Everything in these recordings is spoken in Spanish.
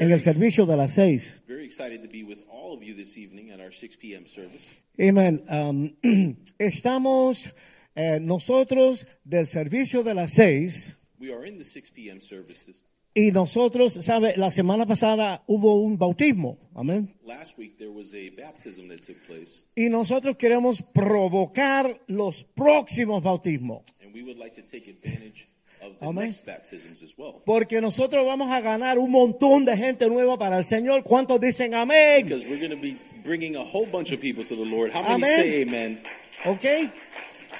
en, el servicio de las seis. Very excited to be with all of you this evening at our 6 p.m. service. Amen. Um, estamos eh, nosotros del servicio de las seis We are in the 6 p.m. services. y nosotros, sabe, la semana pasada hubo un bautismo. Amén. Last week there was a baptism that took place, Y nosotros queremos provocar los próximos bautismos. and we would like to take advantage well. Porque nosotros vamos a ganar un montón de gente nueva para el Señor. ¿Cuántos dicen amén? Because we're going to be bringing a whole bunch of people to the Lord. How many Amen. say amen? ¿Ok?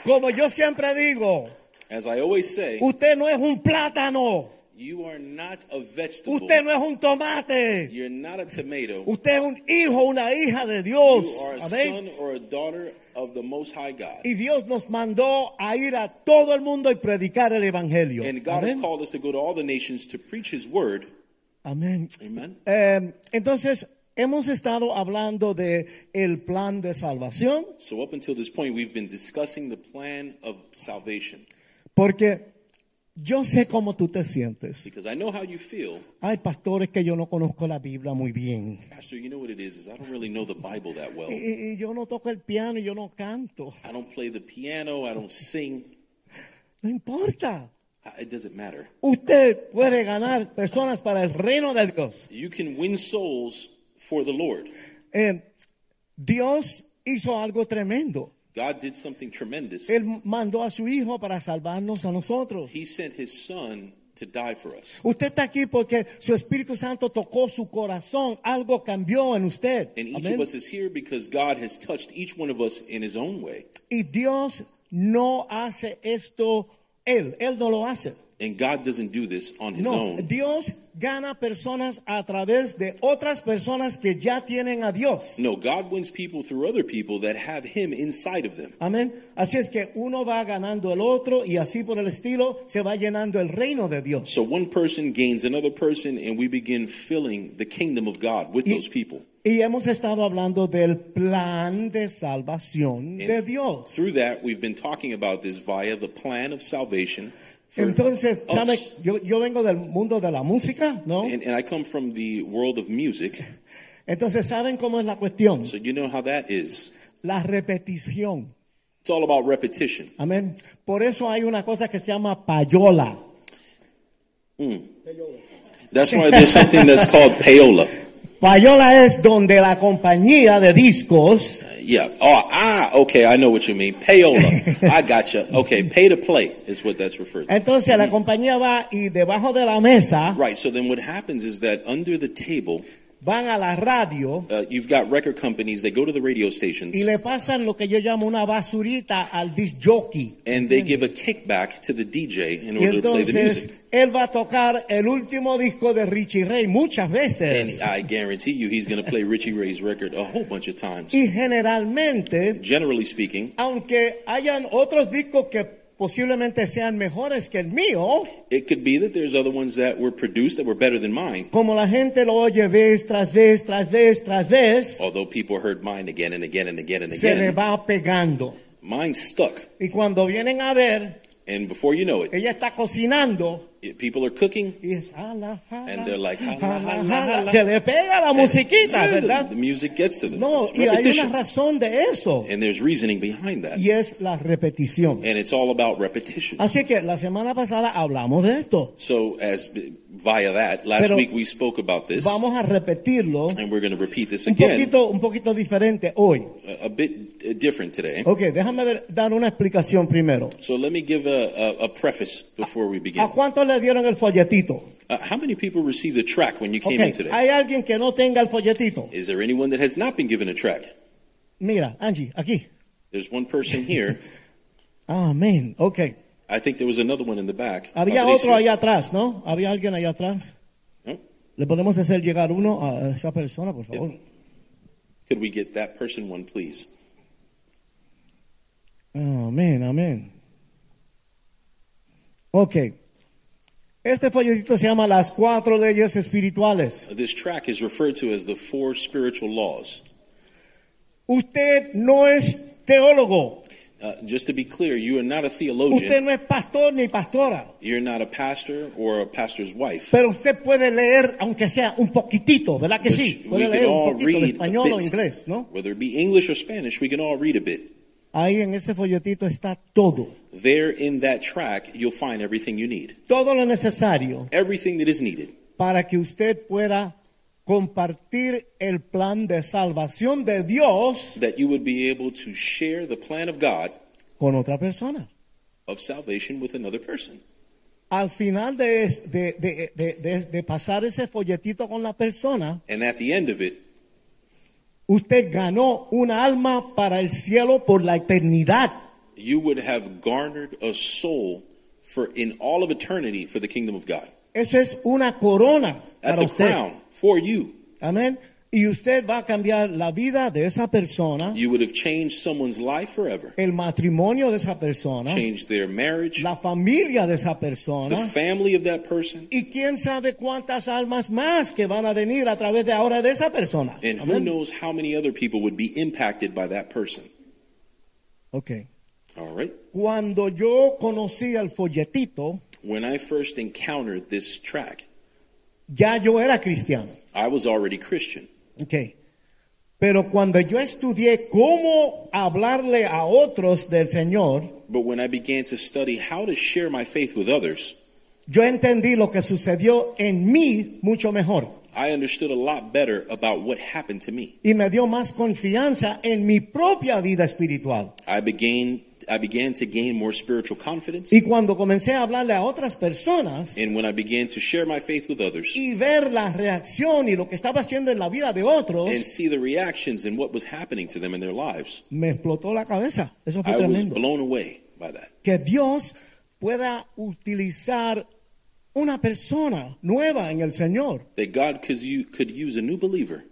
Como yo siempre digo, As I always say, usted no es un plátano. you are not a vegetable. Usted no es un tomate. You're not a tomato. Usted es un hijo, una hija de Dios. You are a Amén. son or a daughter of the Most High God. Y Dios nos mandó a ir a todo el mundo y predicar el evangelio. And God has Amén. called us to go to all the nations to preach His word. Amén. Amen. Eh, entonces hemos estado hablando de el plan de salvación So up until this point, we've been discussing the plan of salvation. porque yo sé cómo tú te sientes. Because I know how you feel. Hay pastores que yo no conozco la Biblia muy bien. Pastor, you know what it is, is I don't really know the Bible that well. Y, y- y yo no toco el piano yo no canto. I don't play the piano, I don't sing. No importa. It doesn't matter. Usted puede ganar personas para el reino de Dios. You can win souls for the Lord. Eh, Dios hizo algo tremendo. God did something tremendous. Él mandó a su hijo para salvarnos a nosotros. He sent his son to die for us. Usted está aquí porque su Espíritu Santo tocó su corazón, algo cambió en usted. And each of us is here because God has touched each one of us in his own way. Y Dios no hace esto él, él no lo hace. And God doesn't do this on his No, own. Dios gana personas a través de otras personas que ya tienen a Dios. No, God wins people through other people that have him inside of them. Amén. Así es que uno va ganando el otro y así por el estilo se va llenando el reino de Dios. So one person gains another person, and we begin filling the kingdom of God with Y- those people. Y hemos estado hablando del plan de salvación de And Dios. Through that, we've been talking about this via the plan of salvation. Entonces, us. ¿sabe? Yo, yo vengo del mundo de la música, ¿no? And, and I come from the world of music, Entonces, ¿saben cómo es la cuestión? so you know how that is. La repetición. It's all about repetition. Amén. Por eso hay una cosa que se llama payola. That's why there's something that's called payola. Payola es donde la compañía de discos Yeah. Oh, ah, okay. I know what you mean. Payola. I gotcha. Okay. Pay to play is what that's referred to. Entonces la compañía va y debajo de la mesa Right. So then what happens is that under the table, van a la radio uh, you've got record companies. They go to the radio stations y le pasan lo que yo llamo una basurita al disc jockey. and they give a kickback to the DJ in Y order to play the entonces music. él va a tocar el último disco de Richie Ray muchas And veces. I guarantee you, he's going to play Richie Ray's record a whole bunch of times. Y generalmente, Generally speaking, aunque hayan otros discos que posiblemente sean mejores que el mío, it could be that there's other ones that were produced that were better than mine. como la gente lo oye vez tras vez, tras vez, tras vez, Although people heard mine again and again and again and se le again, va pegando. mine stuck. Y cuando vienen a ver, And before you know it, ella está cocinando people are cooking y es jala, ah, jala, ah, And they're like, ah, jala. se le pega la musiquita, Yeah, the- ¿verdad? The, music gets to them. No, y hay una razón de eso. And there's reasoning behind that. Y es la repetición. And it's all about repetition. Así que la semana pasada hablamos de esto. So as via that, last Pero week we spoke about this, Vamos a repetirlo and we're going to repeat this un again, poquito, un poquito diferente hoy. a, a bit uh, different today. Ok, déjame ver- dar una explicación primero. So let me give a, a, a preface before we begin. ¿A cuántos le dieron el folletito? Uh, how many people received the track when you came in today? ¿hay alguien que no tenga el folletito? Is there anyone that has not been given a track? Mira, Angie, aquí. There's one person here. Amén. Ok. I think there was another one in the back. Había Patricio. otro allá atrás, ¿no? Había alguien allá atrás. No? ¿Le podemos hacer llegar uno a esa persona, por favor? Could we get that person one, please? Amén, amén. Ok. Este folletito se llama Las Cuatro Leyes Espirituales. This track is referred to as the four spiritual laws. Usted no es teólogo. Uh, just to be clear, you are not a Usted theologian. no es pastor ni pastora. You're not a pastor or a pastor's wife. Pero usted puede leer, aunque sea un poquitito, ¿verdad que But sí? Puede can leer un poquito de español o inglés, ¿no? Whether it be English or Spanish, we can all read a bit. Ahí en ese folletito está todo. There in that track, you'll find everything you need. Todo lo necesario Everything that is needed para que usted pueda compartir el plan de salvación de Dios that you would be able to share the plan of God con otra persona. of salvation with another person. Al final de, de- de- de- de- de pasar ese folletito con la persona, And at the end of it, usted ganó una alma para el cielo por la eternidad. You would have garnered a soul for in all of eternity for the kingdom of God. Eso es una corona That's para a usted. crown for you. Amén. Y usted va a cambiar la vida de esa persona, You would have changed someone's life forever, el matrimonio de esa persona, changed their marriage, la familia de esa persona. the family of that person, Y quién sabe cuántas almas más que van a venir a través de ahora de esa persona. and who Amén. knows how many other people would be impacted by that person. Ok. All right. Cuando yo conocí folletito, When I first encountered this track, ya yo era cristiano. I was already Christian. Ok. Pero cuando yo estudié cómo hablarle a otros del Señor, But when I began to study how to share my faith with others, yo entendí lo que sucedió en mí mucho mejor. I understood a lot better about what happened to me. Y me dio más confianza en mi propia vida espiritual. I began I began to gain more spiritual confidence, Y cuando comencé a hablarle a otras personas and when I began to share my faith with others y ver la reacción y lo que estaba haciendo en la vida de otros, and see the reactions and what was happening to them in their lives, me explotó la cabeza. Eso fue I was tremendo. blown away by that. Que Dios pueda utilizar una persona nueva en el Señor. That God could u- could use a new believer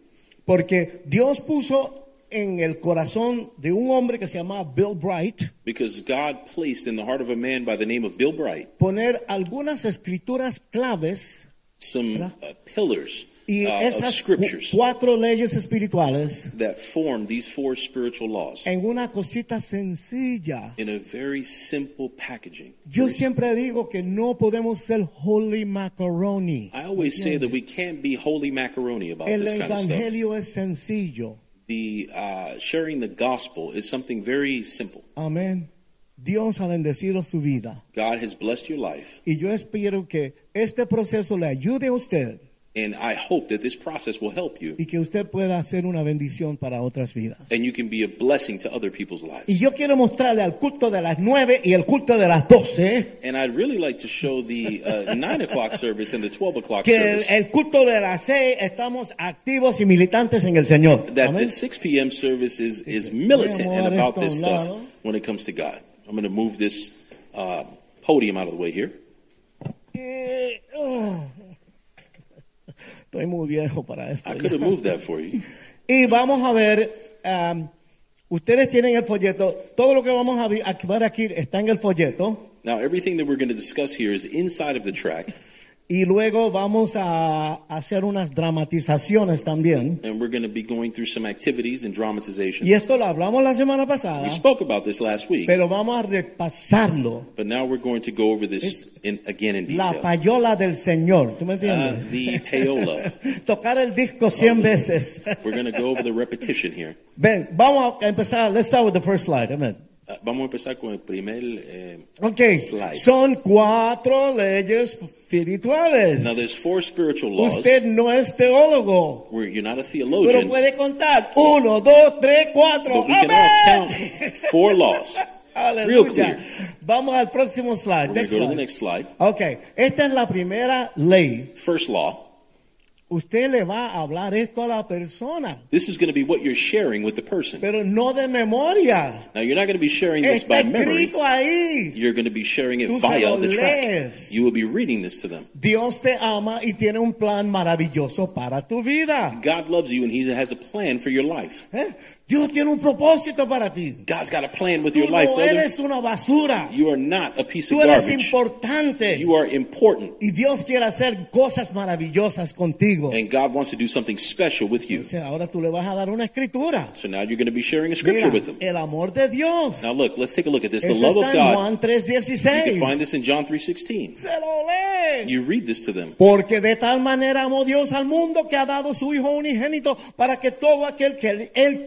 Porque Dios puso en el corazón de un hombre que se llama Bill Bright because God placed in the heart of a man by the name of Bill Bright poner algunas escrituras claves some uh, pillars y uh, of estas cu- scriptures cuatro leyes espirituales that form these four spiritual laws en una cosita sencilla. in a very simple packaging. Yo siempre digo que no podemos ser holy macaroni. I always say that we can't be holy macaroni about El this kind of stuff. evangelio es sencillo. The uh, sharing the gospel is something very simple. Amén. Dios ha bendecido su vida. God has blessed your life, Y yo espero que este proceso le ayude a usted and I hope that this process will help you, y que usted pueda una bendición para otras vidas. and you can be a blessing to other people's lives. Y yo quiero mostrarle al culto de las y el culto de las doce And I'd really like to show the uh, nine o'clock service and the twelve o'clock que el, service. el culto de las estamos activos y militantes en el Señor. That Amén. the 6 p.m. service is, is militant and about this stuff when it comes to God. I'm going to move this uh, podium out of the way here. Eh, oh. Estoy muy viejo para esto. I could have moved that for you. Y vamos a ver, um, ustedes tienen el folleto, todo lo que vamos a ver aquí está en el folleto. Now, everything that we're going to discuss here is inside of the track, Y luego vamos a hacer unas dramatizaciones también. and we're going to be going through some activities and dramatizations. Y esto lo hablamos la semana pasada, We spoke about this last week, pero vamos a repasarlo. but now we're going to go over this in, again in La detail. payola del Señor, ¿tú me Uh, entiendes? the payola. Tocar el disco 100 veces. We're going to go over the repetition here. Ven, vamos a empezar. Let's start with the first slide. Amen. Uh, vamos a empezar con el primer. eh, Ok, Slide. son cuatro leyes espirituales. now, there's four spiritual laws. Usted no es teólogo, Where you're not a pero theologian, puede contar. Uno, dos, tres, cuatro. but we can all count four laws. Real clear. Vamos al próximo slide. Next go to the slide. next slide. Ok, esta es la primera ley. First law Usted le va a hablar esto a la persona, This is going to be what you're sharing with the person. pero no de memoria. Now, you're not going to be sharing this Está by memory. ahí. You're going to be sharing it Tú via the track. lees. You will be reading this to them. Dios te ama y tiene un plan maravilloso para tu vida. God loves you and He has a plan for your life. ¿Eh? Dios tiene un propósito para ti. God's got a plan with Tú your life, no brother. eres una basura. You are not a piece Tú of eres garbage. importante. You are important. Y Dios quiere hacer cosas maravillosas contigo. And God wants to do something special with you. Ahora tú le vas a dar una escritura. So now you're going to be sharing a scripture Mira, with them. el amor de Dios. Now look, let's take a look at this. The love está of God. Juan You can 3:16. find this in John 3:16. Se lo. You read this to them. Porque de tal manera amó Dios al mundo que ha dado su Hijo unigénito para que todo aquel que él, él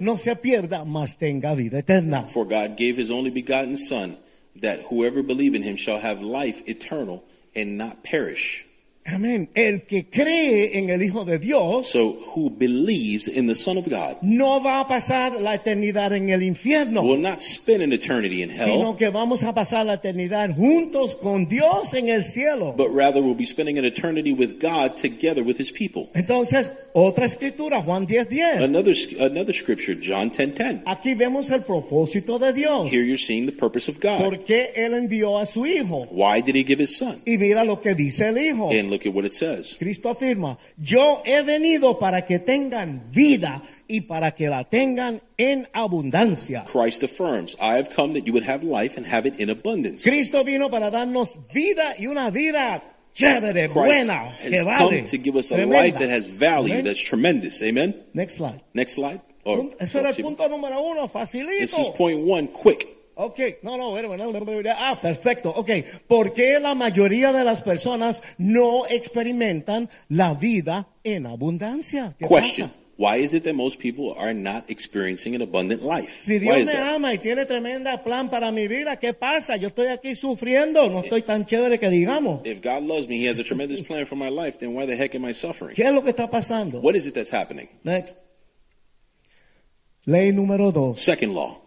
no se pierda, mas tenga vida eterna. For God gave his only begotten Son, that whoever believe in him shall have life eternal and not perish. Amén. El que cree en el Hijo de Dios So who believes in the Son of God no va a pasar la eternidad en el infierno, will not spend an eternity in sino hell, que vamos a pasar la eternidad juntos con Dios en el cielo. but rather will be spending an eternity with God together with his people. Entonces, otra escritura, Juan 10:10. 10. Another another scripture, John 10:10. Aquí vemos el propósito de Dios. Here you're seeing the purpose of God. ¿Por qué Él envió a su Hijo? Why did he give his son? Y mira lo que dice el Hijo. And look at what it says. Cristo afirma, yo he venido para que tengan vida y para que la tengan en abundancia. Christ affirms, I have come that you would have life and have it in abundance. Cristo vino para darnos vida y una vida chévere, Christ buena, que has vale. come to give us a tremenda. life that has value, Amén. that's tremendous. Amen. Next slide. Next slide. Or- Pun- oh, Eso era el oh, punto número uno, This is point one. Quick. Ok, no, no, bueno, bueno, bueno, bueno, ah, perfecto, ok. ¿Por qué la mayoría de las personas no experimentan la vida en abundancia? ¿Qué Question. pasa? Why is it that most people are not experiencing an abundant life? Si Why Dios is me that? ama y tiene tremenda plan para mi vida, ¿qué pasa? Yo estoy aquí sufriendo, no estoy tan chévere que digamos. If God loves me, He has a tremendous plan for my life, then why the heck am I suffering? ¿Qué es lo que está pasando? What is it that's happening? Next. Ley número dos. Second law.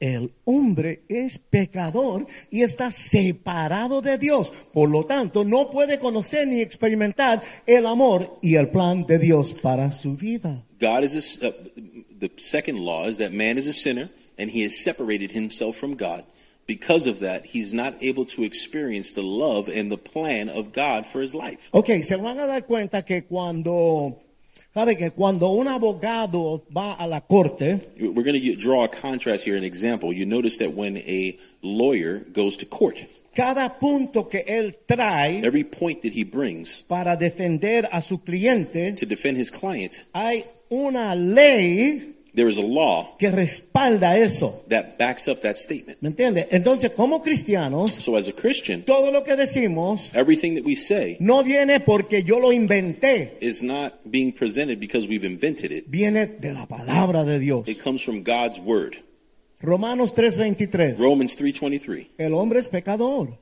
El hombre es pecador y está separado de Dios. Por lo tanto, no puede conocer ni experimentar el amor y el plan de Dios para su vida. God is a uh, the second law is that man is a sinner and he has separated himself from God. Because of that, he's not able to experience the love and the plan of God for his life. Ok, se van a dar cuenta que cuando, sabe que cuando un abogado va a la corte, We're going to draw a contrast here, an example. You notice that when a lawyer goes to court, cada punto que él trae every point that he brings para defender a su cliente, to defend his client, hay una ley there is a law que respalda eso. that backs up that statement. ¿Me entiende? Entonces, como cristianos, So as a Christian, todo lo que decimos everything that we say no viene porque yo lo inventé, is not being presented because we've invented it. viene de la palabra de Dios. It comes from God's word. Romanos 3:23. Romans 3:23. El hombre es pecador,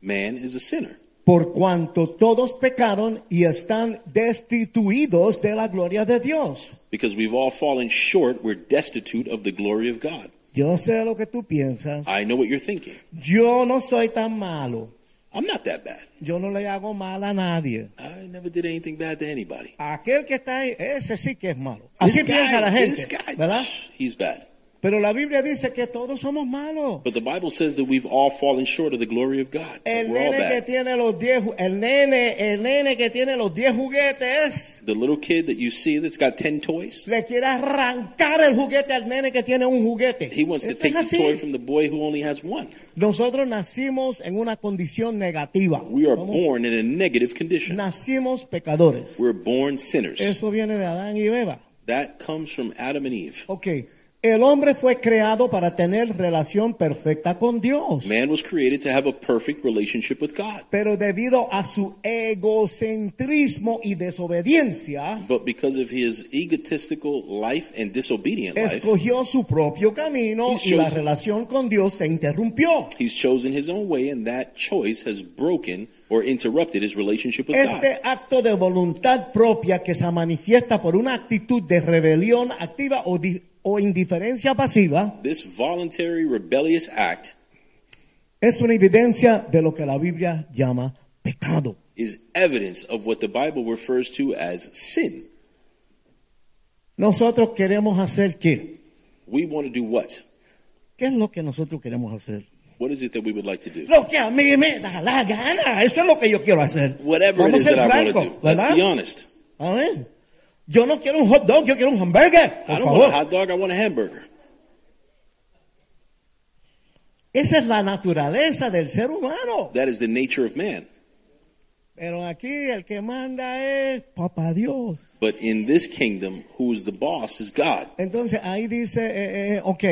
Man is a sinner por cuanto todos pecaron y están destituidos de la gloria de Dios. because we've all fallen short. We're destitute of the glory of God. Yo sé lo que tú piensas. I know what you're thinking. Yo no soy tan malo. I'm not that bad. Yo no le hago mal a nadie. I never did anything bad to anybody. Aquel que está ahí, ese sí que es malo. Así This piensa la guy, gente, this guy, ¿verdad? he's bad. Pero la Biblia dice que todos somos malos. But the Bible says that we've all fallen short of the glory of God. El nene que tiene los 10, ju- el nene, el nene que tiene los 10 juguetes, The little kid that you see that's got 10 toys, le quiere arrancar el juguete al nene que tiene un juguete. he wants to take the toy from the boy who only has one. Nosotros nacimos en una condición negativa. We are Somos- born in a negative condition. Nacimos pecadores. We're born sinners. Eso viene de Adán y Eva. That comes from Adam and Eve. Ok. El hombre fue creado para tener relación perfecta con Dios. Man was created to have a perfect relationship with God. Pero debido a su egocentrismo y desobediencia, But because of his egotistical life and disobedient life, escogió su propio camino y la chose- relación con Dios se interrumpió. he's chosen his own way, and that choice has broken or interrupted his relationship with God. Este acto de voluntad propia que se manifiesta por una actitud de rebelión activa o, di- o indiferencia pasiva This voluntary rebellious act es una evidencia de lo que la Biblia llama pecado. is evidence of what the Bible refers to as sin. Nosotros queremos hacer qué? We want to do what? ¿Qué es lo que nosotros queremos hacer? What is it that we would like to do? Lo que a mí me da la gana. Eso es lo que yo quiero hacer. Whatever it Vamos is a ser that I want to do. Let's ¿verdad? be honest. Amén. Yo no quiero un hot dog, yo quiero un hamburger. Por I don't want a hot dog, I want a hamburger. Esa es la naturaleza del ser humano. That is the nature of man. Pero aquí el que manda es Papá Dios. But in this kingdom, who is the boss is God. Entonces ahí dice, eh, eh, ok,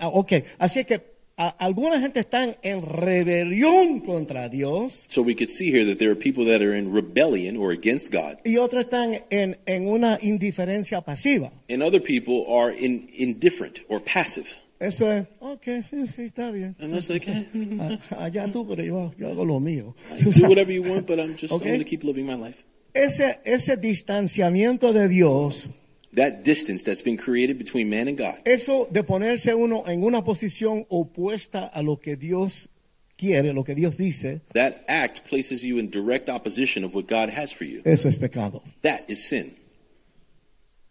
ah, ok. Así que a- alguna gente están en rebelión contra Dios So we could see here that there are people that are in rebellion or against God, y otros están en, en una indiferencia pasiva. and other people are in, indifferent or passive. Eso es, ok, sí, está bien. And that's like, eh, Allá tú, pero yo, yo hago lo mío. do whatever you want, but I'm just Okay. I'm going to keep living my life. Ese, ese distanciamiento de Dios, That distance that's been created between man and God, eso de ponerse uno en una posición opuesta a lo que Dios quiere, lo que Dios dice, that act places you in direct opposition of what God has for you. eso es pecado. That is sin.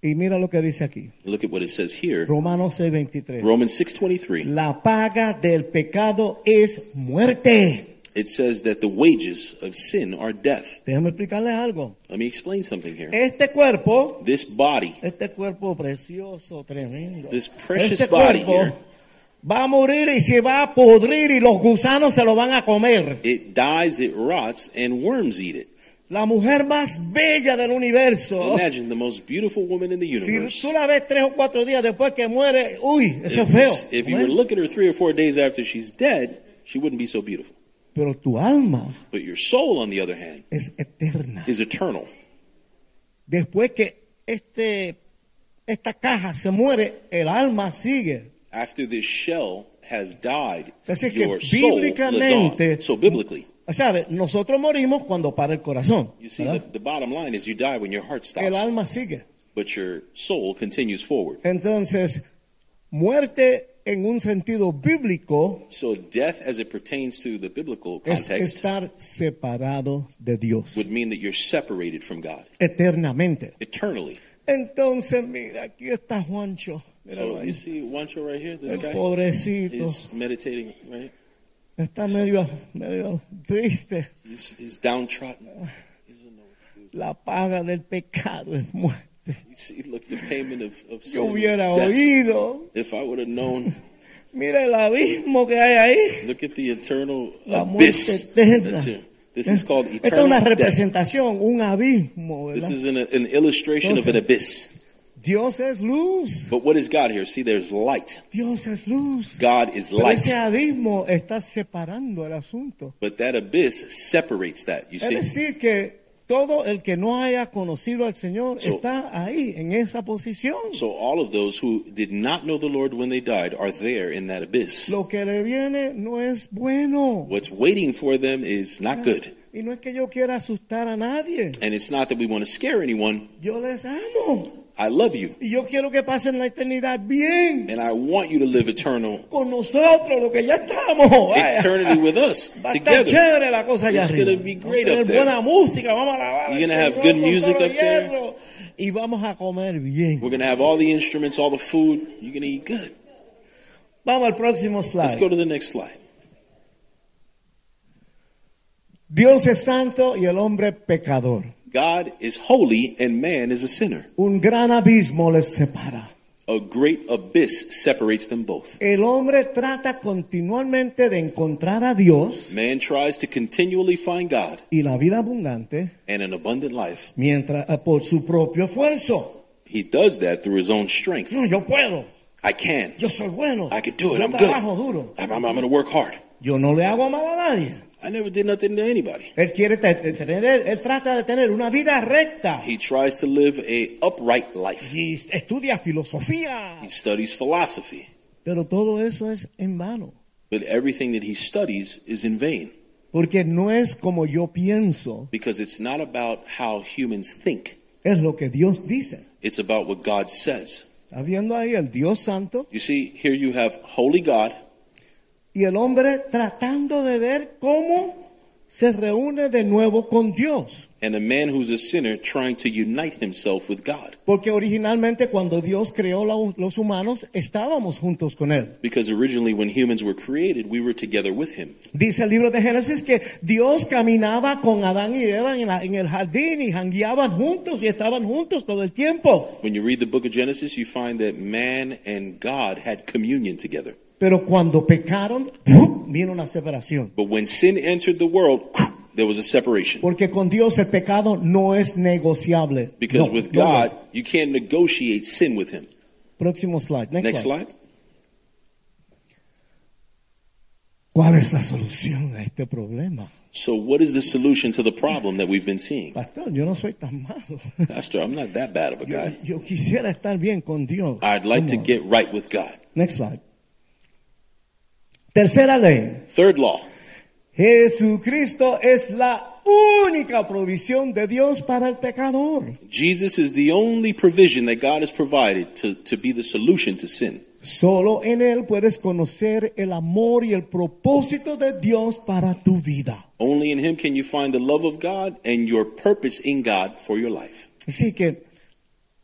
Y mira lo que dice aquí, Look at what it says here. Romanos 6:23. Romans 6:23. La paga del pecado es muerte. It says that the wages of sin are death. Déjame explicarles algo. Let me explain something here. Este cuerpo, This body, este cuerpo precioso, tremendo. This precious este body here. va a morir y se va a podrir y los gusanos se lo van a comer. it dies, it rots, and worms eat it. La mujer más bella del universo. Imagine the most beautiful woman in the Si universe. tú la ves tres o cuatro días después que muere, uy, eso es If, feo. if you were to look at her three or four days after she's dead, she wouldn't be so beautiful. Pero tu alma But your soul, on the other hand, es eterna. is eternal. Después que este, esta caja se muere, el alma sigue. After this shell has died, Así que your soul lives on. So biblically, ¿sabe? Nosotros morimos cuando para el corazón. you see, the, bottom line is you die when your heart El stops, alma sigue. but your soul continues forward. Entonces, muerte en un sentido bíblico So death, as it pertains to the biblical es context, estar separado de Dios would mean that you're separated from God eternamente. eternally. Entonces, mira, aquí está Juancho. Míralo So ahí. you see Wancho right here, this El guy, pobrecito. he's meditating, right? Está medio, medio triste. He's, he's downtrodden. La paga del pecado es muerte. You see, look, the payment of, of Yo hubiera death. oído. If I would have known, Mira el abismo que hay ahí. look at the eternal La abyss. That's it. This is called Esta es eternal una death. representación, un abismo, This ¿verdad? is an, an illustration of an Entonces- abyss. Dios es luz. But what is God here? See, there's light. Dios es luz. God is Pero light. ese abismo está separando el asunto. But that abyss separates that, you Es see. decir, que todo el que no haya conocido al Señor So- está ahí, en esa posición. So all of those who did not know the Lord when they died are there in that abyss. Lo que le viene no es bueno. What's waiting for them is not good. Y no es que yo quiera asustar a nadie. And it's not that we want to scare anyone. Yo les amo. I love you. Y yo quiero que pasen la eternidad bien And I want you to live eternal con nosotros, lo que ya estamos. Eternity with us Va together. chévere la cosa allá It's arriba. gonna be great up there. buena música, vamos a. You're gonna have good music up there. Y vamos a comer bien. We're going to have all the instruments, all the food. You're going to eat good. Vamos al próximo Let's go to the next slide. Dios es santo y el hombre pecador. God is holy and man is a sinner. Un gran abismo les separa. A great abyss separates them both. El hombre trata continuamente de encontrar a Dios Man tries to continually find God y la vida abundante and an abundant life. mientras eh, por su propio esfuerzo. He does that through his own strength. No, yo puedo. I can. Yo soy bueno. I can do it. Yo I'm good. duro. I'm, I'm, going to work hard. Yo no le hago mal a nadie. I never did nothing to anybody. Él quiere te- te- tener, él, él trata de tener una vida recta. He tries to live a upright life. Y estudia filosofía. He studies philosophy, Pero todo eso es en vano. but everything that he studies is in vain Porque no es como yo pienso, because it's not about how humans think. es lo que Dios dice. It's about what God says. Está viendo ahí el Dios Santo You see, here you have holy God y el hombre tratando de ver cómo se reúne de nuevo con Dios. and a man who's a sinner trying to unite himself with God. Porque originalmente cuando Dios creó los humanos, estábamos juntos con Él. Because originally, when humans were created, we were together with him. Dice el libro de Génesis que Dios caminaba con Adán y Eva en, la- en el jardín y jangueaban juntos y estaban juntos todo el tiempo. When you read the book of Genesis, you find that man and God had communion together. Pero cuando pecaron, ¡pum! vino una separación. But when sin entered the world, there was a separation. Porque con Dios el pecado no es negociable. Because No, with no God, way. you can't negotiate sin with him. Próximo slide. Next, Next slide. slide. ¿Cuál es la solución a este problema? So, what is the solution to the problem that we've been seeing? Pastor, yo no soy tan malo. Pastor, I'm not that bad of a guy. yo quisiera estar bien con Dios. I'd like to on. get right with God. Next slide. Tercera ley. Third law Jesucristo es la única provisión de Dios para el pecador. Jesus is the only provision that God has provided to, to be the solution to sin. Solo en Él puedes conocer el amor y el propósito de Dios para tu vida. Only in Him can you find the love of God and your purpose in God for your life. Así que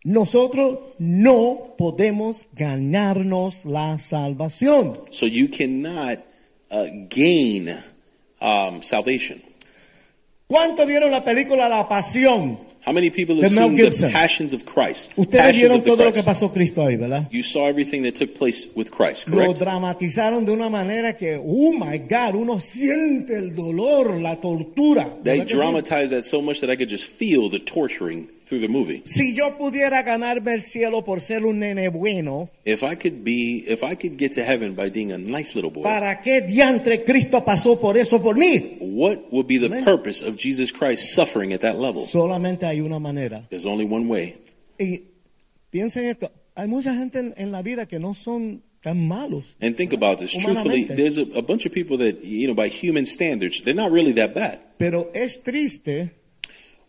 nosotros no podemos ganarnos la salvación. So you cannot uh, gain um, salvation. ¿Cuánto vieron la película La Pasión? How many people have seen the Gibson. passions of Christ? Ustedes vieron the todo lo que Christ. pasó Cristo ahí, ¿verdad? You saw everything that took place with Christ, Lo correct? dramatizaron de una manera que, oh my God, uno siente el dolor, la tortura. They dramatized that so much that I could just feel the torturing through the movie. Si yo pudiera ganarme el cielo por ser un nene bueno, If I could be, if I could get to heaven by being a nice little boy, ¿para qué diantre Cristo pasó por eso por mí? what would be the Amen. purpose of Jesus Christ suffering at that level? Solamente hay una manera. There's only one way. Y piensen esto, hay mucha gente en, en la vida que no son. And think about this. Truthfully, there's a, a bunch of people that, you know, by human standards, they're not really that bad. Pero es triste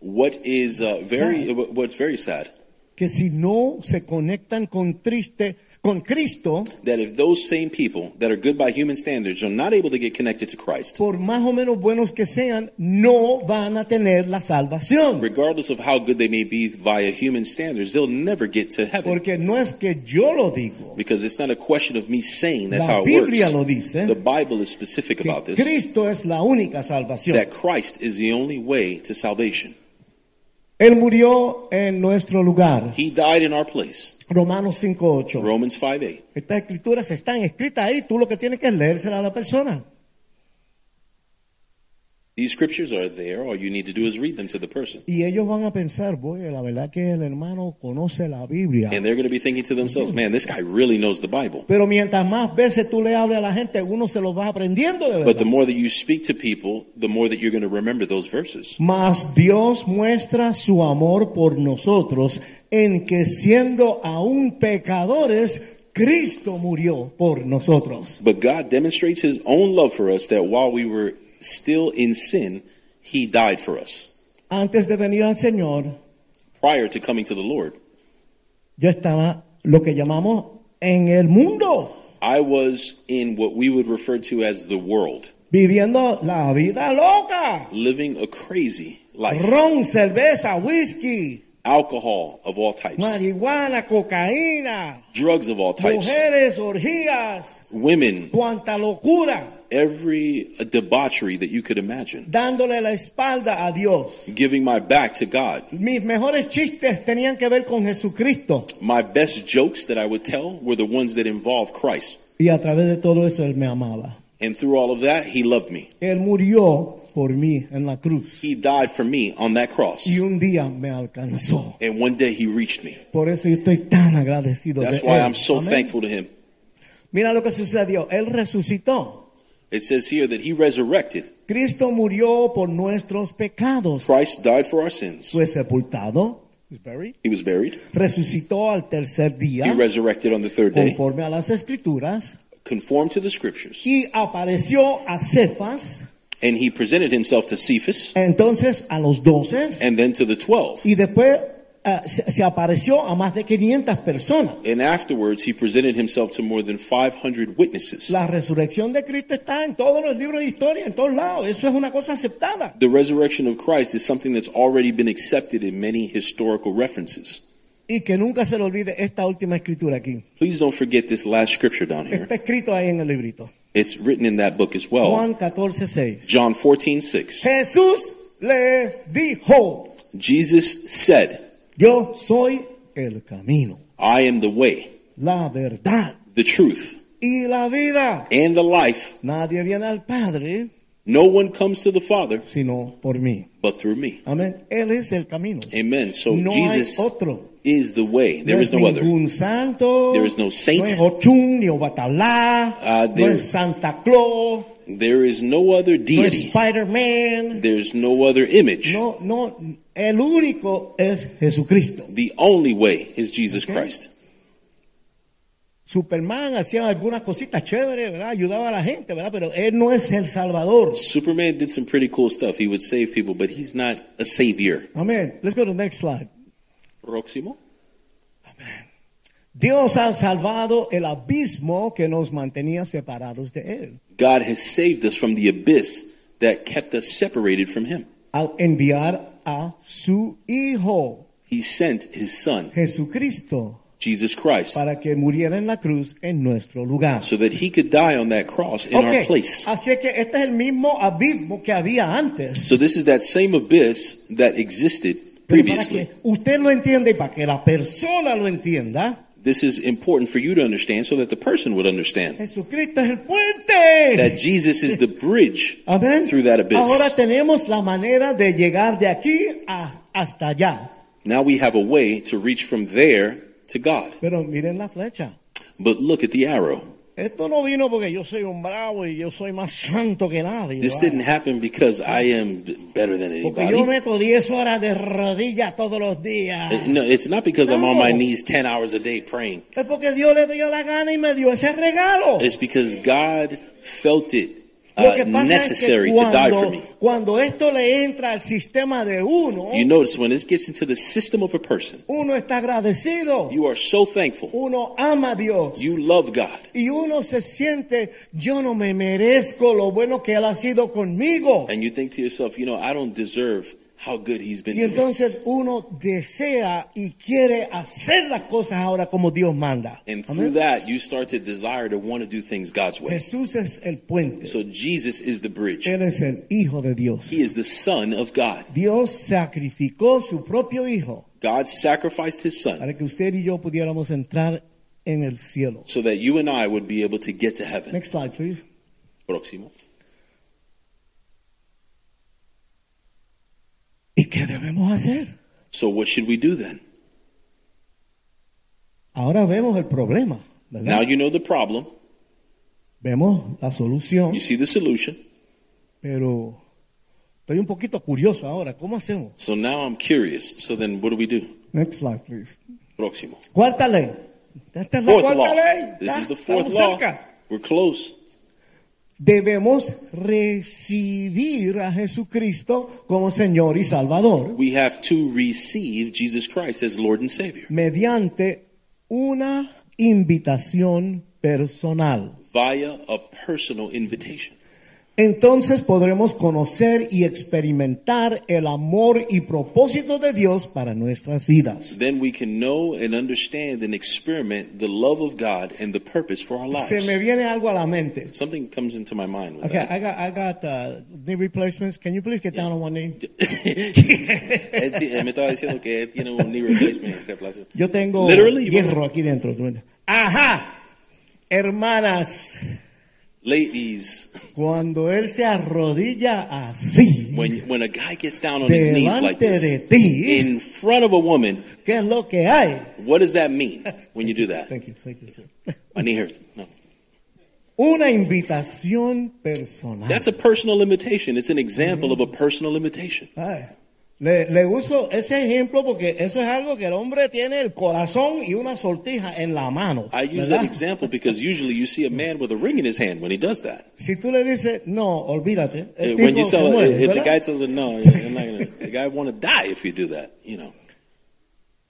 What is uh, very, Sad. what's very sad, que si no se conectan con triste, con Cristo, that if those same people that are good by human standards are not able to get connected to Christ, por más o menos buenos que sean, no van a tener la salvación. regardless of how good they may be via human standards, they'll never get to heaven. Porque no es que yo lo digo, Because it's not a question of me saying that's La how it Biblia works. lo dice. The Bible is specific about this. Cristo es la única salvación. That Christ is the only way to salvation. Él murió en nuestro lugar. He died in our place. Romanos 5.8. Romans 5 8. Estas escrituras están escritas ahí. Tú lo que tienes que es leérselas a la persona. These scriptures are there. All you need to do is read them to the person. Y ellos van a pensar, boy, la verdad que el hermano conoce la Biblia. And they're going to be thinking to themselves, man, this guy really knows the Bible. Pero mientras más veces tú le hables a la gente, uno se lo va aprendiendo de But the more that you speak to people, the more that you're going to remember those verses. Mas Dios muestra su amor por nosotros en que siendo aún pecadores, Cristo murió por nosotros. But God demonstrates his own love for us that while we were still in sin, he died for us. Antes de venir al Señor, Prior to coming to the Lord, yo estaba lo que llamamos en el mundo, I was in what we would refer to as the world, viviendo la vida loca. living a crazy life. Ron, cerveza, whisky, Alcohol of all types, marihuana, cocaína, drugs of all types, mujeres, orgías, women, cuanta locura, every debauchery that you could imagine, dándole la espalda a Dios. giving my back to God. Mis mejores chistes tenían que ver con Jesucristo. My best jokes that I would tell were the ones that involved Christ. Y a través de todo eso Él me amaba. And through all of that, he loved me. Él murió por mí en la cruz. He died for me on that cross. Y un día me alcanzó. And one day he reached me. Por eso yo estoy tan agradecido That's de why Él. I'm so Amén. thankful to him. Mira lo que sucedió. Él resucitó. It says here that he resurrected. Cristo murió por nuestros pecados. Christ died for our sins. Fue sepultado. was buried. He was buried. Resucitó al tercer día. He resurrected on the third day, conforme a las escrituras. conformed to the scriptures. Y apareció a Cefas. And he presented himself to Cephas Entonces a los doces. and then to the twelve. Y después ah, se, se apareció a más de 500 personas. And afterwards, he presented himself to more than 500 witnesses. La resurrección de Cristo está en todos los libros de historia, en todos lados. Eso es una cosa aceptada. The resurrection of Christ is something that's already been accepted in many historical references. Y que nunca se le olvide esta última escritura aquí. Please don't forget this last scripture down here. Está escrito ahí en el librito. It's written in that book as well. Juan 14, 6. John 14, 6. Jesús le dijo, Jesus said, yo soy el camino, I am the way, la verdad the truth, y la vida. and the life. Nadie viene al Padre No one comes to the Father sino por mí. but through me. Amén. Él es el camino. Amen. So No Jesus is the way. There no is no other. santo. There is no saint. No es Ochun ni Obatalá. No there- es Santa Claus. There is no other No deity. Spider-Man. There's no other image. No, no. El único es Jesucristo. The only way is Jesus Okay. Christ. Superman hacía algunas cositas chéveres, ¿verdad? Ayudaba a la gente, ¿verdad? Pero él no es el Salvador. Superman did some pretty cool stuff. He would save people, but he's not a savior. Amén. Let's go to the next slide. Próximo. Dios ha salvado el abismo que nos mantenía separados de él. God has saved us from the abyss that kept us separated from him. Al enviar a su Hijo, He sent his son, Jesucristo, Jesus Christ, para que muriera en la cruz en nuestro lugar. so that he could die on that cross in our Ok, place. así que este es el mismo abismo que había antes. So this is that same abyss that existed Pero para previously. que usted lo entienda y para que la persona lo entienda, This is important for you to understand so that the person would understand Jesucristo es el puente. that Jesus is the bridge Amén. through that abyss. Ahora tenemos la manera de llegar de aquí a- hasta allá. Now we have a way to reach from there to God. Pero miren la flecha. But look at the arrow. Esto no vino porque yo soy un bravo y yo soy más santo que nadie. This didn't happen because I am better than Porque yo anybody. meto 10 horas de rodillas todos los días. Uh, No, it's not because I'm on my knees 10 hours a day praying. Es porque Dios le dio la gana y me dio ese regalo. It's because God felt it Lo uh, que pasa necessary es que to die for cuando, me. cuando esto le entra al sistema de uno, You notice when this gets into the system of a person, uno está agradecido. you are so thankful. Uno ama a Dios. You love God. y uno se siente, yo no me merezco lo bueno que Él ha sido conmigo. And you think to yourself, you know, I don't deserve how good he's been Y to entonces uno desea y quiere hacer las cosas ahora como Dios manda. And through that, you start to desire to want to do things God's way. Jesús es el puente. So Jesus is the bridge. Él es el Hijo de Dios. He is the Son of God. Dios sacrificó su propio Hijo God sacrificed his Son para que usted y yo pudiéramos entrar en el cielo. so that you and I would be able to get to heaven. Next slide, please. Próximo. ¿Y qué debemos hacer? So what should we do then? Ahora vemos el problema, Now ¿verdad? you know the problem. Vemos la solución, You see the solution. pero estoy un poquito curioso ahora. ¿Cómo hacemos? So now I'm curious. So then what do we do? Next slide, please. Próximo. Cuarta ley. Esta es la Fourth cuarta law. ley. This is the fourth law. We're close. Debemos recibir a Jesucristo como Señor y Salvador We have to receive Jesus Christ as Lord and Savior mediante una invitación personal. via a personal invitation. Entonces podremos conocer y experimentar el amor y propósito de Dios para nuestras vidas. Then we can know and understand and experiment the love of God and the purpose for our Se lives. me viene algo a la mente. Something comes into my mind with Okay, that. I got I got uh, knee replacements. Can you please get down on one knee? Me estaba diciendo que tiene un knee replacement. Yo tengo Literally, hierro aquí dentro. Ajá. Hermanas, Ladies, cuando él se arrodilla así, when when a guy gets down on his knees like this ti. in front of a woman, ¿qué es lo que hay? what does that mean when you do that? Thank you, thank you, sir. My knee hurts. No. Una invitación personal. That's a personal invitation. It's an example of a personal invitation. Ay, le, le uso ese ejemplo porque eso es algo que el hombre tiene el corazón y una sortija en la mano. I use ¿verdad? that example because usually you see a man with a ring in his hand when he does that. Si tú le dices, no, olvídate, el when tipo you se tell muere, if the ¿verdad? guy tells him no, I'm not gonna, the guy want to die if you do that. You know,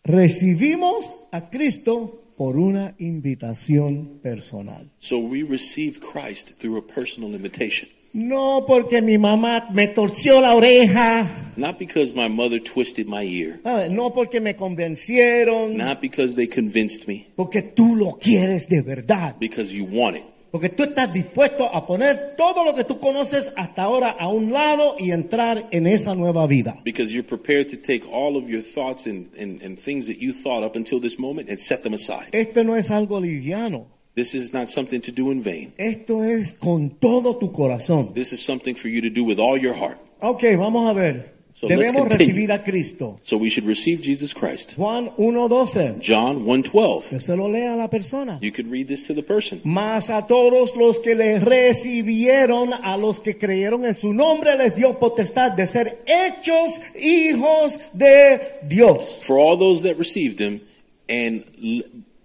recibimos a Cristo por una invitación personal. So we receive Christ through a personal invitation. No porque mi mamá me torció la oreja, Not because my mother twisted my ear, ¿sabe? no porque me convencieron, not because they convinced me, porque tú lo quieres de verdad, because you want it. porque tú estás dispuesto a poner todo lo que tú conoces hasta ahora a un lado y entrar en esa nueva vida. Because you're prepared to take all of your thoughts and, and, and things that you thought up until this moment and set them aside. Esto no es algo liviano, This is not something to do in vain. esto es con todo tu corazón. This is something for you to do with all your heart. Ok, vamos a ver. So Debemos recibir a Cristo. So we should receive Jesus Christ. Juan 1.12. John 1:12. Que se lo lea a la persona. You could read this to the person. Mas a todos los que le recibieron, a los que creyeron en su nombre, les dio potestad de ser hechos hijos de Dios. For all those that received him and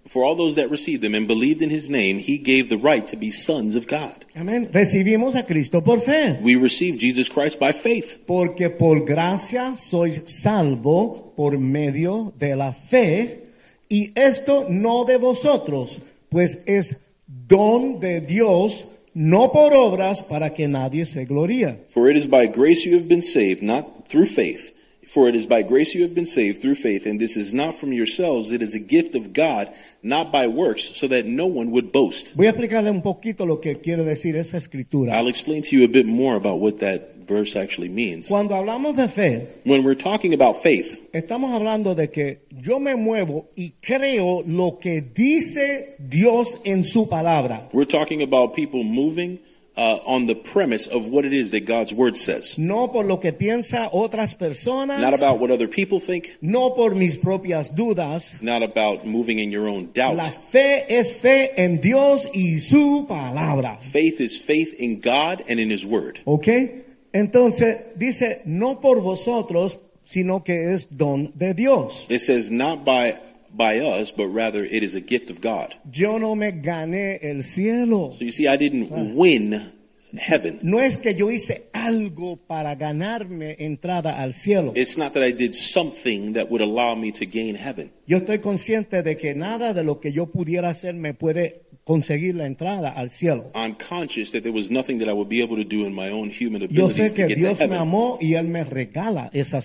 for all those that received him and believed in his name, he gave the right to be sons of God. Amén. Recibimos a Cristo por fe. We receive Jesus Christ by faith. Porque por gracia sois salvo por medio de la fe. Y esto no de vosotros, pues es don de Dios, no por obras para que nadie se gloríe. For it is by grace you have been saved, not through faith. For it is by grace you have been saved through faith, and this is not from yourselves, it is a gift of God, not by works, so that no one would boast. Voy a explicarle un poquito lo que quiere decir esa escritura. I'll explain to you a bit more about what that verse actually means. Cuando hablamos de fe, When we're talking about faith, estamos hablando de que yo me muevo y creo lo que dice Dios en su palabra. we're talking about people moving uh, on the premise of what it is that God's word says. No por lo que piensa otras personas. Not about what other people think, no por mis propias dudas. not about moving in your own doubt. La fe es fe en Dios y su palabra. Faith is faith in God and in His word. Okay? Entonces dice, no por vosotros, sino que es don de Dios. It says not by by us, but rather it is a gift of God. Yo no me gané el cielo. So you see, I didn't ah. win heaven. No es que yo hice algo para ganarme entrada al cielo. It's not that I did something that would allow me to gain heaven. Yo estoy consciente de que nada de lo que yo pudiera hacer me puede conseguir la entrada al cielo. I'm conscious that there was nothing that I would be able to do in my own human Yo sé abilities que to get to Dios me heaven. amó y Él me regala esa I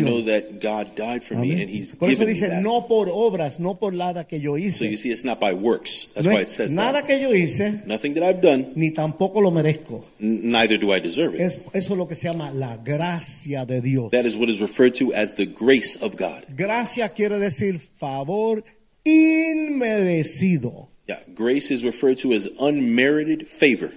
know salvación. that God died for me and He's Por eso given me dice, that. no por obras, no por nada que yo So hice. you see, it's not by works. That's No why es it says nada that. que yo hice, Nothing that I've done, ni tampoco lo merezco. n- neither do I deserve it. Es, eso es lo que se llama la gracia de Dios. That is what is referred to as the grace of God. Gracia quiere decir favor inmerecido. Yeah, grace is referred to as unmerited favor.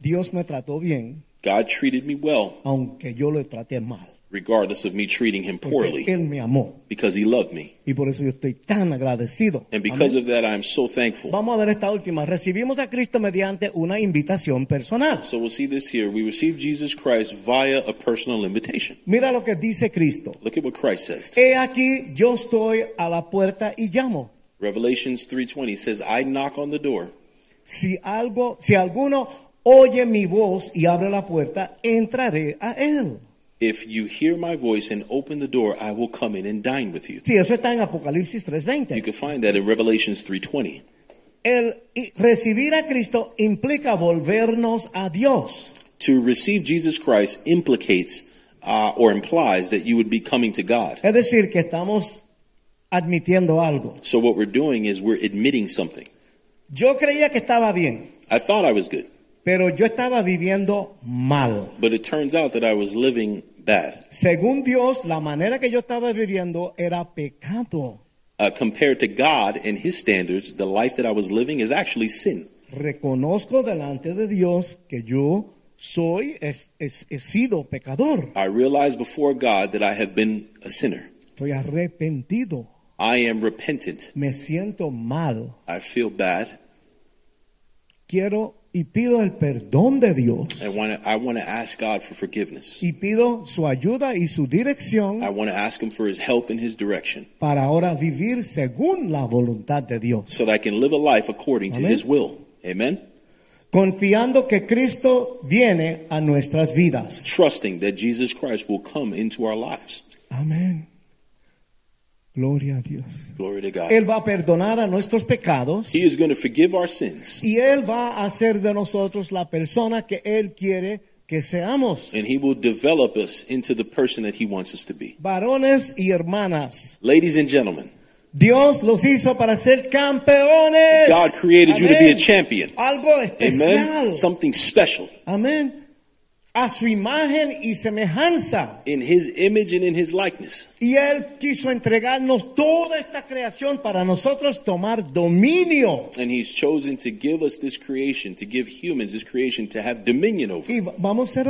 Dios me trató bien, God treated me well, aunque yo lo traté mal. regardless of me treating Him Porque poorly, Él me amó. because He loved me. Y por eso yo estoy tan agradecido. And because Amén. of that, I'm so thankful. Vamos a ver esta última. Recibimos a Cristo mediante una invitación personal. So we'll see this here. We receive Jesus Christ via a personal invitation. Mira lo que dice Cristo. Look at what Christ says. He aquí, yo estoy a la puerta y llamo. Revelations 3:20 says, "I knock on the door. Si algo, si alguno oye mi voz y abre la puerta, entraré a él. If you hear my voice and open the door, I will come in and dine with you." Sí, eso está en Apocalipsis You can find that in Revelations 3:20. El recibir a Cristo implica volvernos a Dios. To receive Jesus Christ implicates uh, or implies that you would be coming to God. Es decir, que estamos admitiendo algo. So what we're doing is we're admitting something. Yo creía que estaba bien, I thought I was good, pero yo estaba viviendo mal. but it turns out that I was living bad. Según Dios, la manera que yo estaba viviendo era pecado. Uh, compared to God and His standards, the life that I was living is actually sin. Reconozco delante de Dios que yo soy, es- es- he sido pecador. I realize before God that I have been a sinner. Estoy arrepentido. I am repentant. Me siento mal. I feel bad. Quiero y pido el perdón de Dios. I want to I want to ask God for forgiveness. Y pido su ayuda y su dirección I want to ask him for his help and his direction para ahora vivir según la voluntad de Dios. so that I can live a life according to his will. Amen. Confiando que Cristo viene a nuestras vidas. Trusting that Jesus Christ will come into our lives. Amén. Gloria a Dios. Glory to God. Él va a perdonar a nuestros pecados He is going to forgive our sins, y Él va a hacer de nosotros la persona que Él quiere que seamos. and He will develop us into the person that He wants us to be. Varones y hermanas, Ladies and gentlemen, Dios los hizo para ser campeones. God created you to be a champion. Algo especial. Amen. Something special Amén. A su imagen y semejanza. in His image and in His likeness. Y Él quiso entregarnos toda esta creación para nosotros tomar dominio. And He's chosen to give us this creation, to give humans this creation, to have dominion over. Y vamos a ser,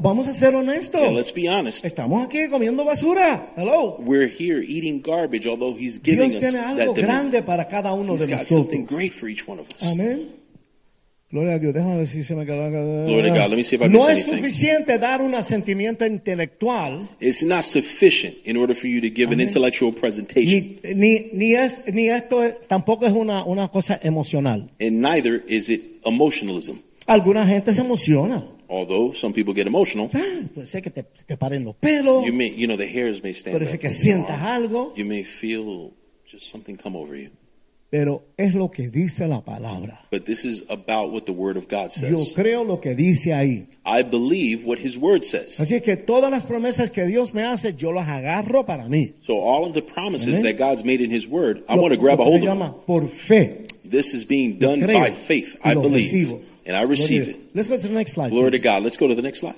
vamos a ser honestos. And let's be honest. Estamos aquí comiendo basura. Hello. We're here eating garbage, although He's giving Dios us tiene that algo dominion. grande para cada uno He's de got something great for each one of us. Amén. Gloria a Dios. Déjame ver si se me quedó. No es anything. suficiente dar un asentimiento intelectual, It's not sufficient in order for you to give an intellectual presentation, ni, ni, ni, es, ni esto es- tampoco es una, una cosa emocional. and neither is it emotionalism. Alguna gente se emociona. Although some people get emotional, Ah, Puede ser que te, te paren los pelos, you may, you know, the hairs may stand puede ser que sientas algo, You may feel just something come over you. Pero es lo que dice la palabra. But this is about what the Word of God Yo says. creo lo que dice ahí. I believe what His Word says. Así es que todas las promesas que Dios me hace, yo las agarro para mí. So all of the promises Amen. that God's made in His Word, I Lo- want to grab a hold se of them. por fe. This is being Yo done creo by faith. I believe, recibo. and I receive Gloria it. Let's go to the next slide. Glory to please. God. Let's go to the next slide.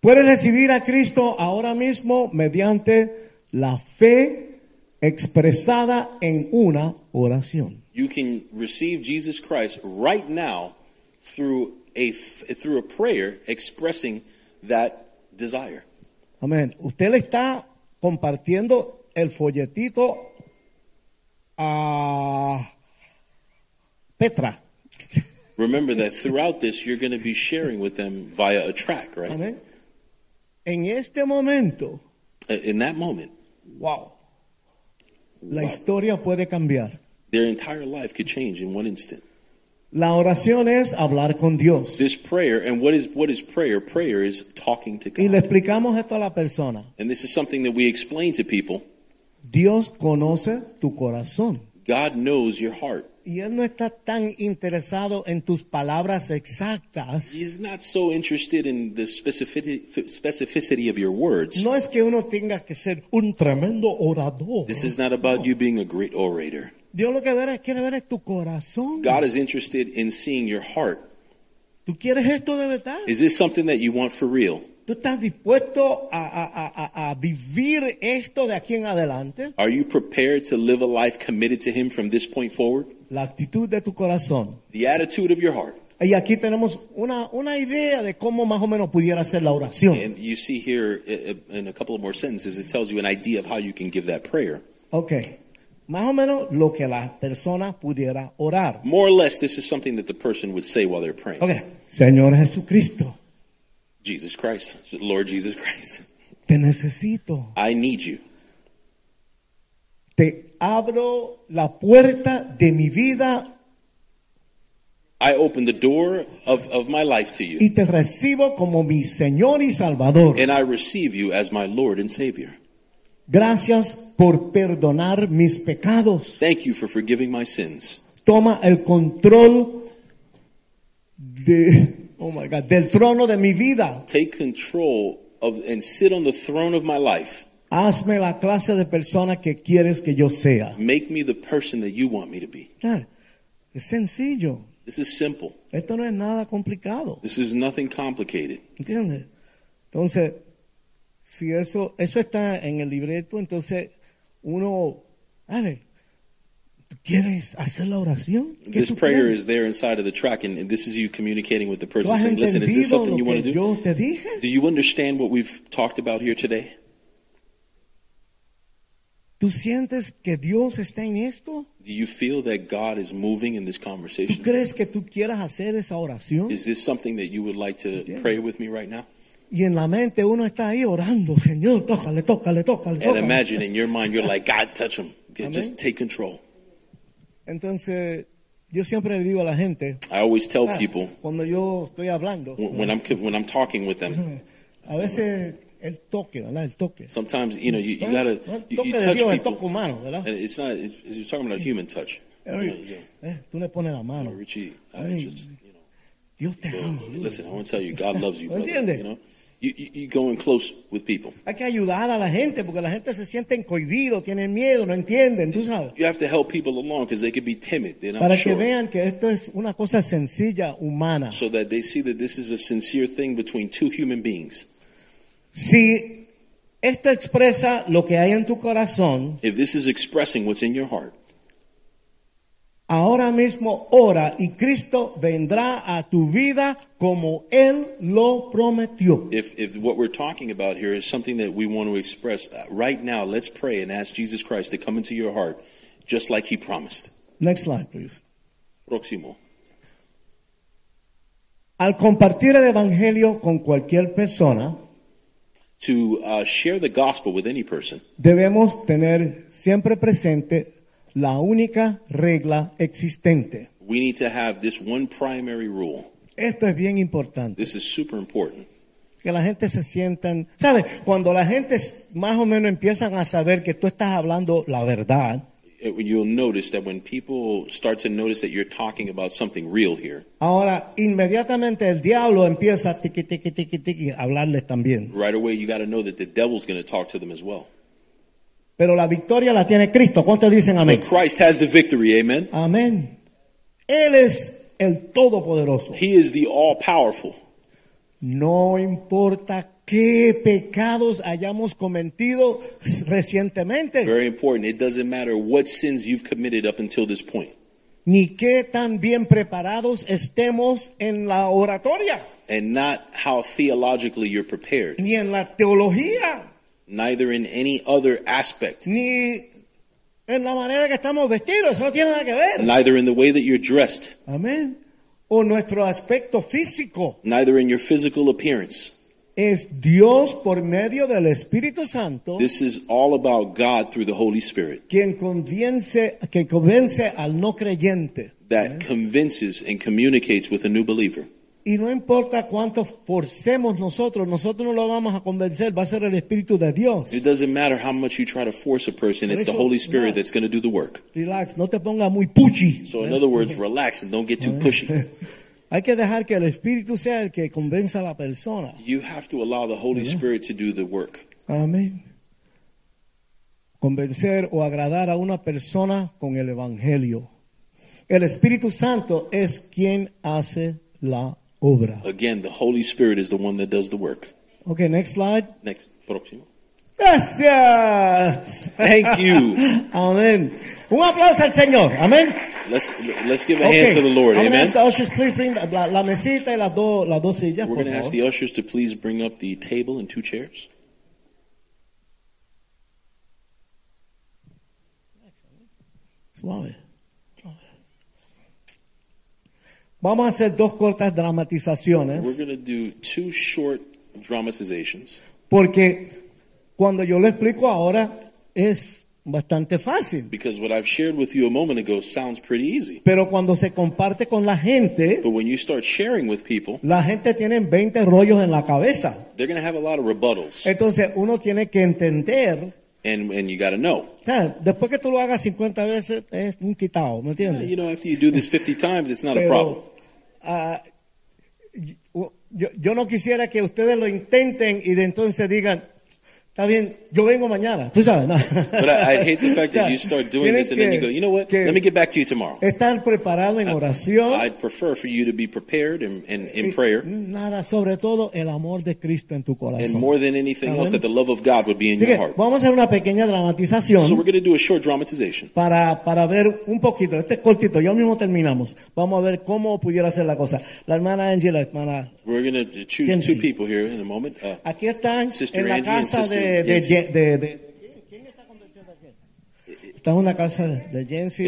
Puedes recibir a Cristo ahora mismo mediante la fe expresada en una oración. You can receive Jesus Christ right now through a through a prayer expressing that desire. Amén. Usted le está compartiendo el folletito a Petra. Remember that throughout this, you're going to be sharing with them via a track, right? Amén. En este momento, In that moment, wow, la historia puede cambiar. their entire life could change in one instant. La oración es hablar con Dios. This prayer, and what is what is prayer? Prayer is talking to Y le God. explicamos esto a la persona. And this is something that we explain to people. Dios conoce tu corazón. God knows your heart. Y Él no está tan interesado en tus palabras exactas. He's not so interested in the specificity, specificity of your words. No es que uno tenga que ser un tremendo orador. This is not about you being a great orator. Dios lo que ver- quiere ver es tu corazón. God is interested in seeing your heart. ¿Tú quieres esto de verdad? Is this something that you want for real? ¿Tú estás dispuesto a, a- a- a- vivir esto de aquí en adelante? Are you prepared to live a life committed to Him from this point forward? La actitud de tu corazón. The attitude of your heart. Y aquí tenemos una, una idea de cómo más o menos pudiera ser la oración. And you see here in a couple of more sentences, it tells you an idea of how you can give that prayer. Ok. Más o menos lo que la persona pudiera orar. More or less, this is something that the person would say while they're praying. Ok. Señor Jesucristo, Jesus Christ, Lord Jesus Christ, te necesito. I need you. Te abro la puerta de mi vida I open the door of, of my life to you, y te recibo como mi Señor y Salvador. and I receive you as my Lord and Savior. Gracias por perdonar mis pecados. Thank you for forgiving my sins. Toma el control de, oh my God, del trono de mi vida. Take control of and sit on the throne of my life. Hazme la clase de persona que quieres que yo sea. Make me the person that you want me to be. Ah, Es sencillo. This is simple. Esto no es nada complicado. This is nothing complicated. ¿Entiendes? Entonces, si eso, eso está en el libreto, entonces uno, a ver, ¿tú quieres hacer la oración? ¿Qué This prayer is there inside of the track, and, this is you communicating with the person saying, Listen, is this something you want to do? yo te dije? Do you understand what we've talked about here today? ¿Tú sientes que Dios está en esto? Do you feel that God is moving in this conversation? ¿Tú crees que tú quieras hacer esa oración? Is this something that you would like to Yeah. pray with me right now? Y en la mente uno está ahí orando, Señor, tócale, tócale, tócale. And imagine in your mind, you're like, God, touch him. Amen. Just take control. Entonces, yo siempre le digo a la gente, I always tell ah, people cuando yo estoy hablando, when when I'm when I'm talking with them, a veces el toque, ¿verdad? El toque. Sometimes, you know, you, you gotta, you, you touch Dios, people. humano. And it's not, it's, it's talking about a human touch. You you go, Eh, tú le pones la mano. Richie, I just, you know, Dios te ama. listen, I want to tell you, God loves you, brother. You know, you, you, you going close with people. Hay que ayudar a la gente porque la gente se siente cohibido, tienen miedo, no entienden, tú sabes. You have to help people along because they could be timid. They're not Para que sure. vean que esto es una cosa sencilla, humana. So that they see that this is a sincere thing between two human beings. Si esto expresa lo que hay en tu corazón, If this is expressing what's in your heart, ahora mismo ora y Cristo vendrá a tu vida como Él lo prometió. if, if what we're talking about here is something that we want to express uh, right now, let's pray and ask Jesus Christ to come into your heart just like he promised. Next slide, please. Próximo. Al compartir el Evangelio con cualquier persona, To uh, share the gospel with any person, debemos tener siempre presente la única regla existente. we need to have this one primary rule. Esto es bien importante. This is super important. Que la gente se sientan, ¿sabes? Cuando la gente más o menos empiezan a saber que tú estás hablando la verdad, you'll notice that when people start to notice that you're talking about something real here, ahora inmediatamente el diablo empieza tiqui, tiqui, tiqui, tiqui, a hablarles también. right away you got to know that the devil's going to talk to them as well. Pero la victoria la tiene Cristo. ¿Cuántos dicen amén? But Christ has the victory, amen? Amén. Él es el Todopoderoso. He is the all powerful. No importa qué pecados hayamos cometido recientemente, Very important. It doesn't matter what sins you've committed up until this point, ni qué tan bien preparados estemos en la oratoria, and not how theologically you're prepared, ni en la teología, neither in any other aspect, ni en la manera que estamos vestidos. No tiene nada que ver. neither in the way that you're dressed, Amén. O nuestro aspecto físico. neither in your physical appearance. Es Dios por medio del Espíritu Santo This is all about God through the Holy Spirit quien convence, que convence al no creyente. that convinces and communicates with a new believer. Y no importa cuánto forcemos nosotros, nosotros no lo vamos a convencer, va a ser el Espíritu de Dios. It doesn't matter how much you try to force a person, it's the Holy Spirit that's going to do the work. Relax, no te ponga muy puchi. So, in other words, relax and don't get too pushy. Hay que dejar que el Espíritu sea el que convenza a la persona. You have to allow the Holy Spirit to do the work. Amén. Convencer o agradar a una persona con el Evangelio. El Espíritu Santo es quien hace la obra. Again, the Holy Spirit is the one that does the work. Ok, next slide. Next, próximo. Gracias. Thank you. Amén. Un aplauso al Señor. Amén. Let's let's give a hand to the Lord. I'm Amen. the ushers, please bring la, la mesita y las dos las dos sillas, We're going to ask the ushers to please bring up the table and two chairs. Suave. Vamos a hacer dos cortas We're dramatizaciones going to do two short dramatizations porque cuando yo lo explico ahora es bastante fácil, because what I've shared with you a moment ago sounds pretty easy. pero cuando se comparte con la gente, But when you start sharing with people, la gente tiene 20 rollos en la cabeza. they're going to have a lot of rebuttals. Entonces uno tiene que entender And, and you got to know. Después que tú lo hagas 50 veces es un quitado, ¿me entiendes? You know, after you do this 50 times, it's not a problem. ah, yo, yo- yo no quisiera que ustedes lo intenten y de entonces digan, está bien, yo vengo mañana, tú sabes. ¿no? But I, I hate the fact that you start doing this and then you go, you know what? Let me get back to you tomorrow. Estar preparado en oración. I'd prefer for you to be prepared in, in, in prayer. Nada, sobre todo el amor de Cristo en tu And corazón. more than anything else, that the love of God would be in Así your heart. vamos a hacer una pequeña dramatización. So we're going to do a short dramatization. para, para ver un poquito, este es cortito, mismo terminamos. Vamos a ver cómo pudiera ser la cosa. La hermana Angie, la hermana. We're going to choose two people here in a moment. Uh, Aquí están Sister en la Angie and casa Sister de, de, de- de- está convenciendo aquí? Está en una casa de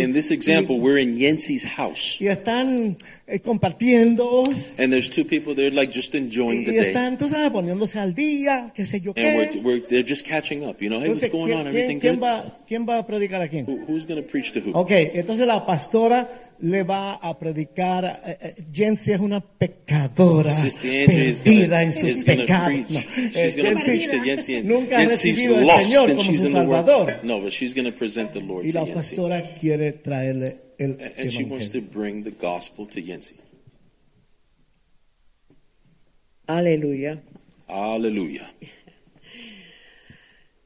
in this example, we're in Yensi's house. Y están compartiendo. And there's two people they're like just enjoying the day. están, tú sabes, poniéndose al día, qué sé yo And we're, qué. we're they're just catching up. You know, hey, what's going ¿quién, on? Everything quién good? va, ¿quién va a predicar a quién? Who, who's going to preach to who? Ok, entonces la pastora le va a predicar. eh, eh, Jensi es una pecadora, perdida en sus pecados. No, She's eh, nunca ha recibido al Señor como su Salvador. No, but she's going to present the Lord Y la pastora quiere traerle el And and she wants to bring the gospel to Yancy. Aleluya. Hallelujah.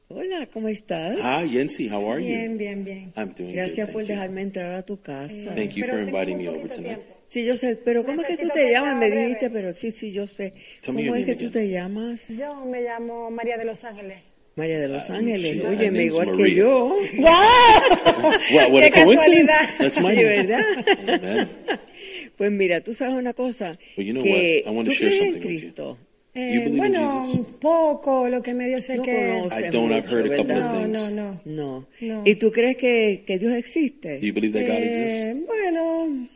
Hola, ¿cómo estás? Hi, Yancy. How are Bien, you? bien, bien. I'm doing Gracias good. por Thank you. dejarme entrar a tu casa. Thank you Pero for inviting me over tonight. tiempo. Sí, yo sé, pero ¿cómo es que tú te llamas? Me dijiste, pero sí, sí, yo sé. Tell ¿Cómo es que tú again. te llamas? Yo me llamo María de Los Ángeles. María de Los Ángeles. Óyeme, name's igual que yo. ¡Wow! What, what a ¡Qué coincidence. casualidad! That's my Sí. ¿verdad? Pues mira, tú sabes una cosa, you know que what? I want to tú share crees en something with you. Cristo. You Eh, in bueno, Jesus? un poco, lo que medio sé No que... I don't. I've heard a couple of things. no, no. No. No. ¿Y tú crees que, que Dios existe? Do you believe that God Eh, exists? bueno,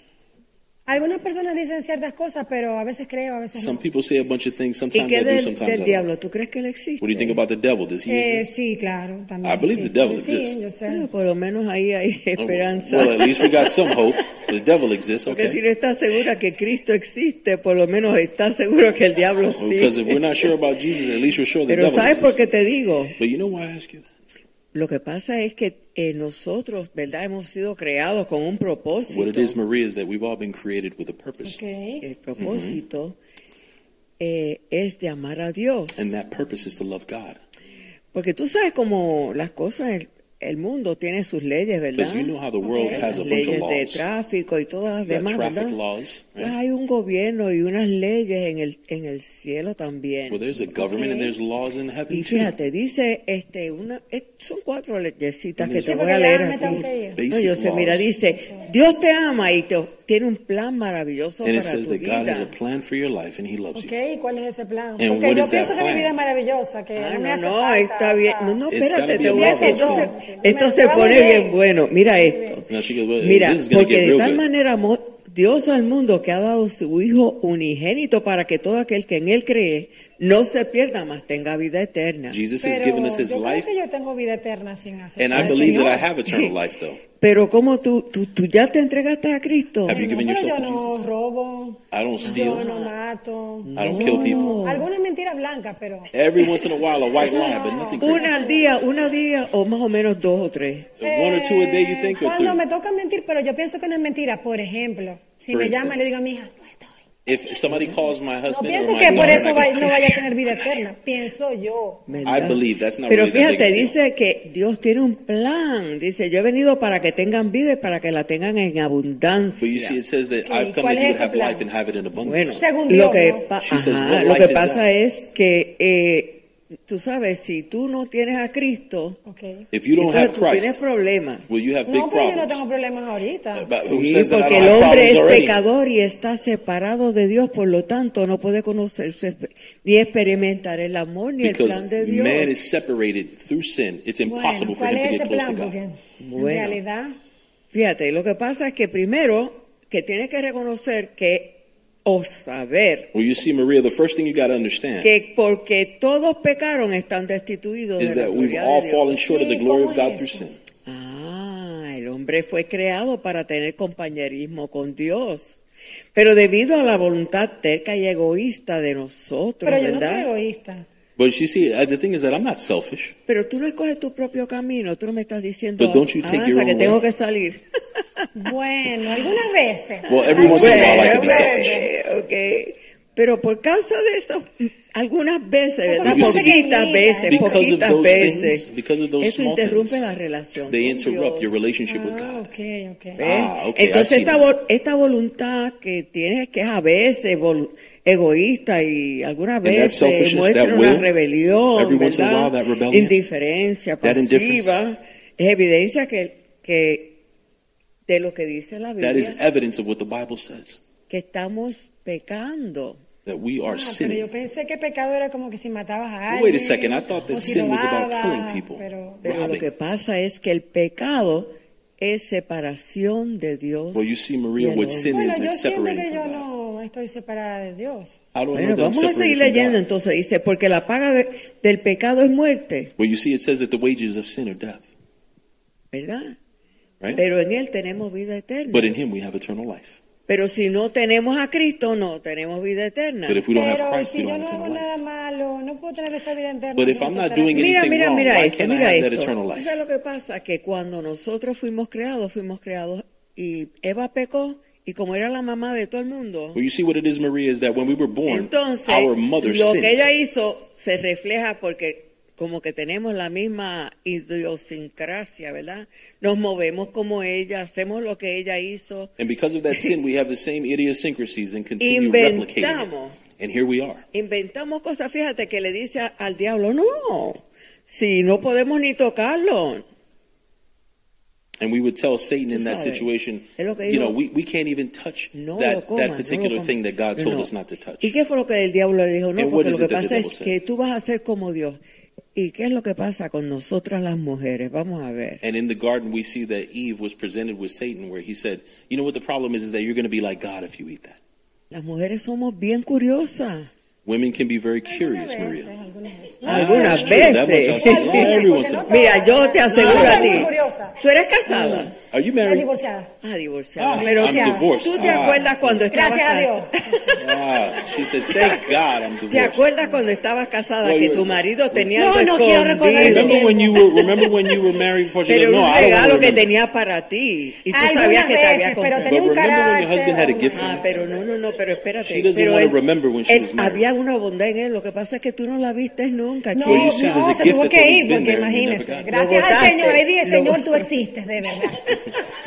algunas personas dicen ciertas cosas, pero a veces creo, a veces Some no. people say a bunch of things. ¿Y Sometimes qué I do, del, sometimes del I don't. diablo? ¿Tú crees que él existe? What do you think about the devil? Does he Eh, exist? sí, claro, también. I believe sí. the devil Sí, exists. yo sé. Bueno, por lo menos ahí hay Oh, esperanza. Well, at least we got some hope. The devil exists, Porque si okay? no estás segura que Cristo existe, por lo menos estás seguro que el diablo Well, Because if we're sí. not sure about Jesus, at least we're sure the Pero devil ¿sabes por exists. qué te digo? But you know why I ask you that? Lo que pasa es que eh, nosotros, ¿verdad? Hemos sido creados con un propósito. What it is, Maria, is that we've all been created with a purpose. Ok. El propósito eh, es de amar a Dios. And that purpose is to love God. Porque tú sabes cómo las cosas, el, el mundo tiene sus leyes, ¿verdad? You know how the world Ok. has a Las leyes de laws. tráfico y todas las demás, ¿verdad? laws, Pues right? hay un gobierno y unas leyes en el, en el cielo también. Well, there's a government and there's laws in heaven Y too. fíjate, dice, este, una, son cuatro leyesitas que te voy a leer ir. No, yo sé, mira, laws. dice, Dios te ama y te, tiene un plan maravilloso And it para says tu that God has a vida. plan for your life and He loves Ok, you. ¿y cuál es ese plan? And Porque what yo is that pienso que mi vida es maravillosa, que Ah, no me no, hace no, falta, está o bien. sea, No, no, It's espérate, be te a voy a marvelous entonces, esto Me- se va pone bien bien. bueno. Mira esto. Now she goes, well, Mira, this is going to porque get de real tal good. manera amó Dios al mundo que ha dado su Hijo unigénito para que todo aquel que en Él cree no se pierda, más tenga vida eterna. Jesus has Pero given us His yo creo life, que yo tengo vida eterna sin hacer and I believe that I have eternal life, though. Pero como tú, tú, tú ya te entregaste a Cristo. Have you No, given pero yourself yo to no Jesus? robo, I don't yo steal. no mato. I don't kill people. Algunas mentiras blancas, pero Every once in a while, a white lie, but nothing crazy. Una al día, una al día o más o menos dos o tres. One or two a day, you Eh, think, or cuando three? me toca mentir, pero yo pienso que no es mentira. Por ejemplo, si For me llama y le digo a mi hija. If somebody calls my No husband or pienso my que por eso va- no vaya a tener vida eterna. Pienso yo. I believe that's not Pero really that fíjate, a deal. dice que Dios tiene un plan. Dice, yo he venido para que tengan vida y para que la tengan en abundancia. But you see, it says that Ok, I've come ¿cuál that you es would ese have plan? life and have it in Bueno, lo que, ¿no? pa- says, lo que pasa that? es que, eh, tú sabes, si tú no tienes a Cristo, Ok. If you don't entonces have tú tienes Christ, problemas. well, you have big No, pero yo no problems. tengo problemas ahorita. But who Sí, says that I porque el hombre es already? pecador y está separado de Dios, por lo tanto no puede conocerse ni experimentar el amor ni el Because plan de Dios. man is separated through sin. It's impossible Bueno, for ¿cuál him to get close to plan? God. Porque Bueno. en realidad, Fíjate, lo que pasa es que primero que tienes que reconocer que o saber Well, you see, Maria, the first thing you got to understand que porque todos pecaron están destituidos is de la that we've gloria all de fallen Dios. short of the glory ¿cómo of God through sin. Ah, el hombre fue creado para tener compañerismo con Dios. Pero debido a la voluntad terca y egoísta de nosotros, pero yo no soy ¿verdad? egoísta. But you see, uh, the thing is that I'm not selfish. Pero tú no escoges tu propio camino, tú no me estás diciendo, But don't you take your que own tengo way? que salir. Bueno, algunas veces. Well, every once in a while I can be Bueno, selfish. ok, ok. Pero por causa de eso, algunas veces, ¿verdad? Poquitas veces, because of poquitas those veces. things, because of those Eso small interrumpe things, la relación. They interrupt Dios. your relationship with Ah, God. ok, ok. ¿Ves? Ah, ok, I Entonces esta, vo- esta voluntad que tienes que es a veces egoísta y algunas veces selfishness, muestra una will, rebelión, every once in a ¿verdad? while, that rebellion, indiferencia pasiva, es evidencia que, que de lo que dice la That is Biblia, evidence of what the Bible says. que estamos pecando. That we are Ah, pero sinning. yo pensé que pecado era como que si matabas a alguien. wait a second, I thought that o si sin was about killing people. Pero, Pero lo que pasa es que el pecado es separación de Dios. Well, you see, Maria, what sin Bueno, is yo is separating que yo from God. no estoy separada de Dios. Bueno, know that I'm vamos a seguir separated leyendo entonces. Dice, porque la paga de- del pecado es muerte, Well, you see, it says that the wages of sin are death, ¿verdad? right? Pero en Él tenemos vida eterna. But in Him we have eternal life. Pero si no tenemos a Cristo, no tenemos vida eterna. But if we don't have Pero Christ, si we yo don't no have hago eternal nada life. malo, no puedo tener esa vida eterna. But if I'm not doing. Mira, anything mira, wrong, mira why esto, can't I mira have that esto. eternal ¿Tú life? sabes lo que pasa? Que cuando nosotros fuimos creados, fuimos creados y Eva pecó y como era la mamá de todo el mundo, Well, you see what it is, Maria, is that when we were born, entonces our mother lo sinned. que ella hizo se refleja porque como que tenemos la misma idiosincrasia, ¿verdad? Nos movemos como ella, hacemos lo que ella hizo. And because of that sin, we have the same idiosyncrasies and continue replicating it. And here we are. Inventamos cosas, fíjate que le dice al diablo, no, si no podemos ni tocarlo. And we would tell Satan in that situation, you know, we, we can't even touch No that, comas, that no particular comas. thing that God No, told no. us not to touch. ¿Y qué fue lo que el diablo le dijo? No, And porque lo que pasa es que tú vas a ser como Dios. ¿Y qué es lo que pasa con nosotras las mujeres? Vamos a ver. And in the garden, we see that Eve was presented with Satan, where he said, You know what the problem is? Is that you're going to be like God if you eat that. Las mujeres somos bien curiosas. Women can be very curious, Maria. algunas veces. Algunas veces. Mira, yo te aseguro No, a ti. ¿Tú eres casada? Are you married? divorciada. Ah, divorciada. Ah, Pero I'm divorced. ¿tú te Ah. acuerdas cuando estabas Gracias a Dios. casada? Ah, she said, Thank God I'm ¿Te divorced. acuerdas cuando estabas casada Well, que tu marido tenía No, algo no quiero recordar? Remember when you were remember when you were married before she Pero said, No, un I don't regalo que remember. tenía para ti. Y tú Algunas sabías que te había veces, pero comprado. tenía un carácter. husband had a gift for Ah, you? pero no, no, no, pero espérate. She doesn't pero wanna él- remember when she él- was married. Había una bondad en él, lo que pasa es que tú no la viste nunca, No, no, se tuvo que ir porque imagínese. Gracias al Señor. Ahí dije, Señor, tú existes, de verdad.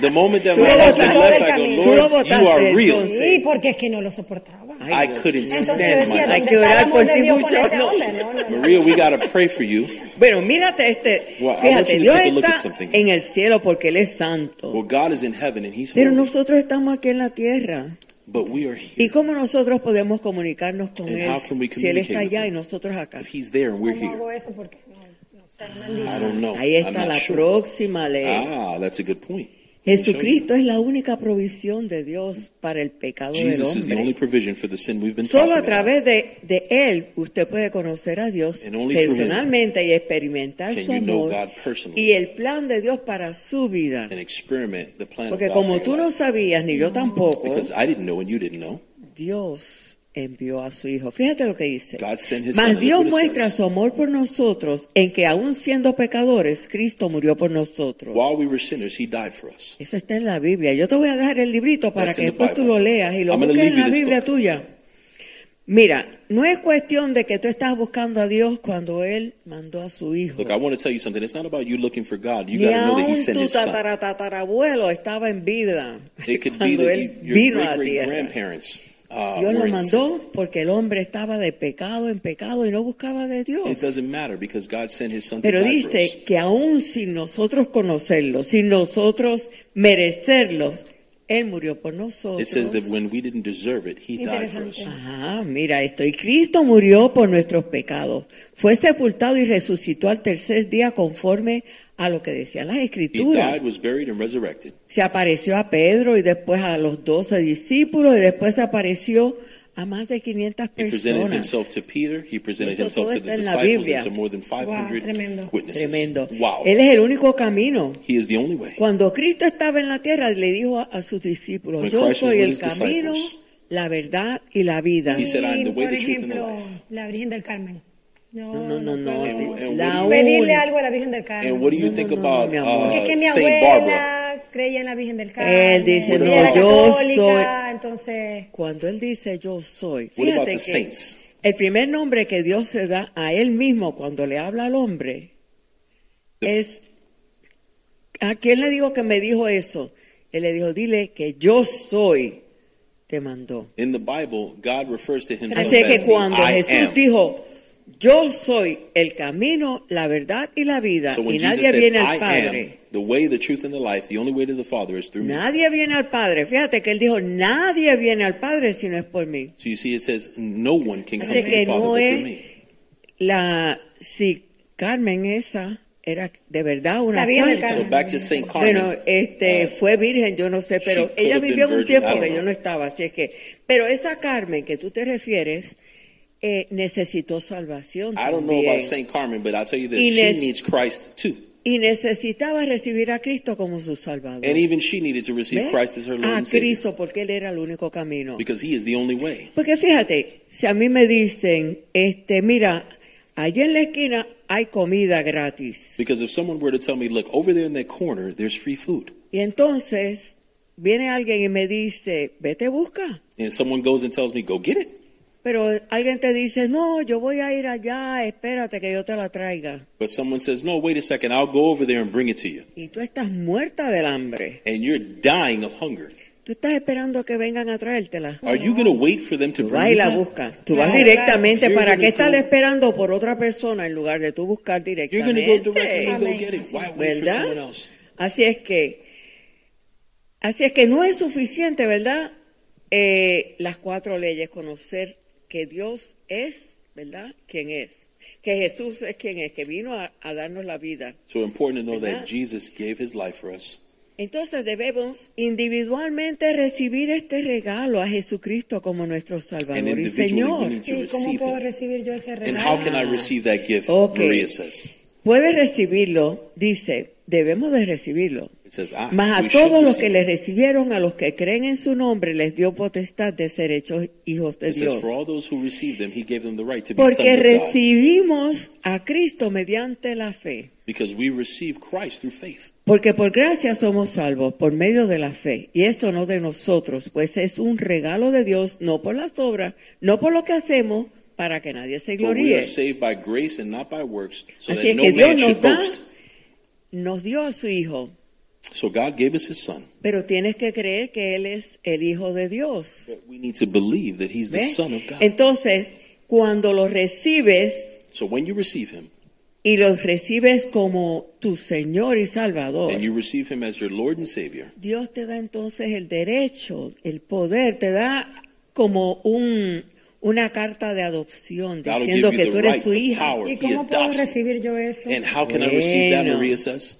The moment that Tú my lo husband botaste left, del I camino. go, Tú lo Lord, botaste, you are real. entonces. Sí, porque es que no lo soportaba. I couldn't Entonces yo stand decía, my Hay ¿dónde husband. que está el orar amor por de ti Dios con mucho, ese no hombre? sé. No, no, no. Maria, we gotta pray for you. Bueno, mírate este. Well, I want Fíjate, you to Dios take a look at está something. en el cielo porque Él es santo. Well, God is in heaven and He's Pero holy, nosotros estamos aquí en la tierra. but we are here. ¿Y cómo nosotros podemos comunicarnos con And Él how can we si Él está communicate with allá y him? nosotros acá? If He's there and we're here, hago eso no, I don't know. Ahí está la sure. próxima ley. Ah, that's a good point. Jesucristo es la única provisión de Dios para el pecado del Jesus is the only hombre. provision for the sin we've been Solo a través de, de Él usted puede conocer a Dios personalmente y experimentar su amor y el plan de Dios para su vida. and experiment the plan Porque of God como tú no sabías, ni yo tampoco, Because I didn't know and you didn't know. Dios envió a su Hijo. Fíjate lo que dice. Mas Dios muestra su amor por nosotros en que aún siendo pecadores, Cristo murió por nosotros. While we were sinners, He died for us. Eso está en la Biblia. Yo te voy a dejar el librito para That's que después tú lo leas y lo I'm busques en la Biblia book. tuya. Mira, no es cuestión de que tú estás buscando a Dios cuando Él mandó a su Hijo. Look, I want to tell you something. It's not about you looking for God. You got to know that He sent tu His Son. tataratatarabuelo estaba en vida It could be cuando that Él you- your vino a la great great tierra. grandparents uh, Dios lo mandó porque el hombre estaba de pecado en pecado y no buscaba de It Dios. doesn't matter because God sent His Son to Pero dice que aún sin nosotros conocerlo, sin nosotros merecerlos, Él murió por nosotros. It says that when we didn't deserve it, He died for us. Interesante. Ajá, mira esto. Y Cristo murió por nuestros pecados. Fue sepultado y resucitó al tercer día conforme a lo que decían las He escrituras. died, was buried, and resurrected. Se apareció a Pedro y después a los doce discípulos y después se apareció a más de 500 He presented personas. himself to Peter. He presented Esto himself todo to the está en la disciples Biblia. and to more than 500 tremendo. witnesses. Tremendo. Wow. Él es el único camino. He is the only way. Cuando Cristo estaba en la tierra, le dijo a, a sus discípulos, When yo Christ was soy el his camino, disciples, la verdad y la vida. He said, "I am the way, por the truth, and the ejemplo, life." la Virgen del Carmen. No, No, no, no, no. And- and La what do Pedirle algo a la Virgen del Carmen. And what do you No, think no, no, about amor. uh, Porque es que mi Saint Barbara? abuela creía en la Virgen del Carmen. Él dice, no, yo católica, soy- Entonces, Cuando él dice yo soy, fíjate the que saints? el primer nombre que Dios se da a él mismo cuando le habla al hombre es ¿a quién le digo que me dijo eso? Él le dijo, dile que yo soy, te mandó. In the Bible, God refers to himself Así as que the cuando I Jesús am. dijo, yo soy el camino, la verdad y la vida, So when y Jesus nadie said, viene I al am Padre, the way, the truth, and the life, the only way to the Father is through me. nadie viene al Padre. Fíjate que él dijo, nadie viene al Padre si no es por mí. So you see, it says, no one can come Así to que the Father no but through es me. la, si Carmen esa era de verdad una La Virgen santa. Carmen. So back to Saint Carmen. Bueno, este, uh, fue virgen, yo no sé, pero ella vivió un virgin, tiempo que know. yo no estaba, así es que, pero esa Carmen que tú te refieres, eh, necesitó salvación I don't know about Saint Carmen, but I'll tell you this: Y she needs Christ too, y necesitaba recibir a Cristo como su salvador. and even she needed to receive ¿Ve? Christ as her Lord a and Cristo porque él era el único camino. because He is the only way. Porque fíjate, si a mí me dicen, este, mira, allá en la esquina hay comida gratis. Because if someone were to tell me, "Look over there in that corner, there's free food," Y entonces viene alguien y me dice, vete busca. and someone goes and tells me, "Go get it," Pero alguien te dice, no, yo voy a ir allá, espérate que yo te la traiga. but someone says, "No, wait a second, I'll go over there and bring it to you," Y tú estás muerta del hambre. and you're dying of hunger. Tú estás esperando que vengan a traértela. Are you going to wait for them to Tú bring vas y la buscas. Tú vas directamente. claro. ¿Para You're qué estar esperando por otra persona en lugar de tú buscar You're directamente? going to go directly and go Amén. get it. Why wait for ¿Verdad? someone else? Así es que, así es que no es suficiente, ¿verdad? Eh, las cuatro leyes, conocer que Dios es, ¿verdad? ¿Quién es? Que Jesús es quien es, que vino a, a darnos la vida. So important to know ¿Verdad? that Jesus gave His life for us. Entonces debemos individualmente recibir este regalo a Jesucristo como nuestro Salvador y Señor. need to ¿Y cómo puedo recibir yo ese And regalo? how can I receive that gift? Ok. Maria says. Puedes recibirlo, dice, debemos de recibirlo. Ah, Mas a todos los que le recibieron, a los que creen en su nombre, les dio potestad de ser hechos hijos de Dios. Porque recibimos a Cristo mediante la fe. Because we receive Christ through faith. Porque por gracia somos salvos por medio de la fe. Y esto no de nosotros, pues es un regalo de Dios, no por las obras, no por lo que hacemos, para que nadie se gloríe. works, so Así es no que Dios nos da, nos dio a su Hijo. So God gave us His Son. Pero tienes que creer que Él es el Hijo de Dios. But we need to believe that He's the ¿Ves? Son of God. Entonces, cuando lo recibes so when you receive Him, y lo recibes como tu Señor y Salvador, and you receive Him as your Lord and Savior, Dios te da entonces el derecho, el poder, te da como un, una carta de adopción diciendo que tú eres right, tu hija. power. ¿Y cómo puedo recibir yo eso? And how can I receive that, Bueno. Maria says?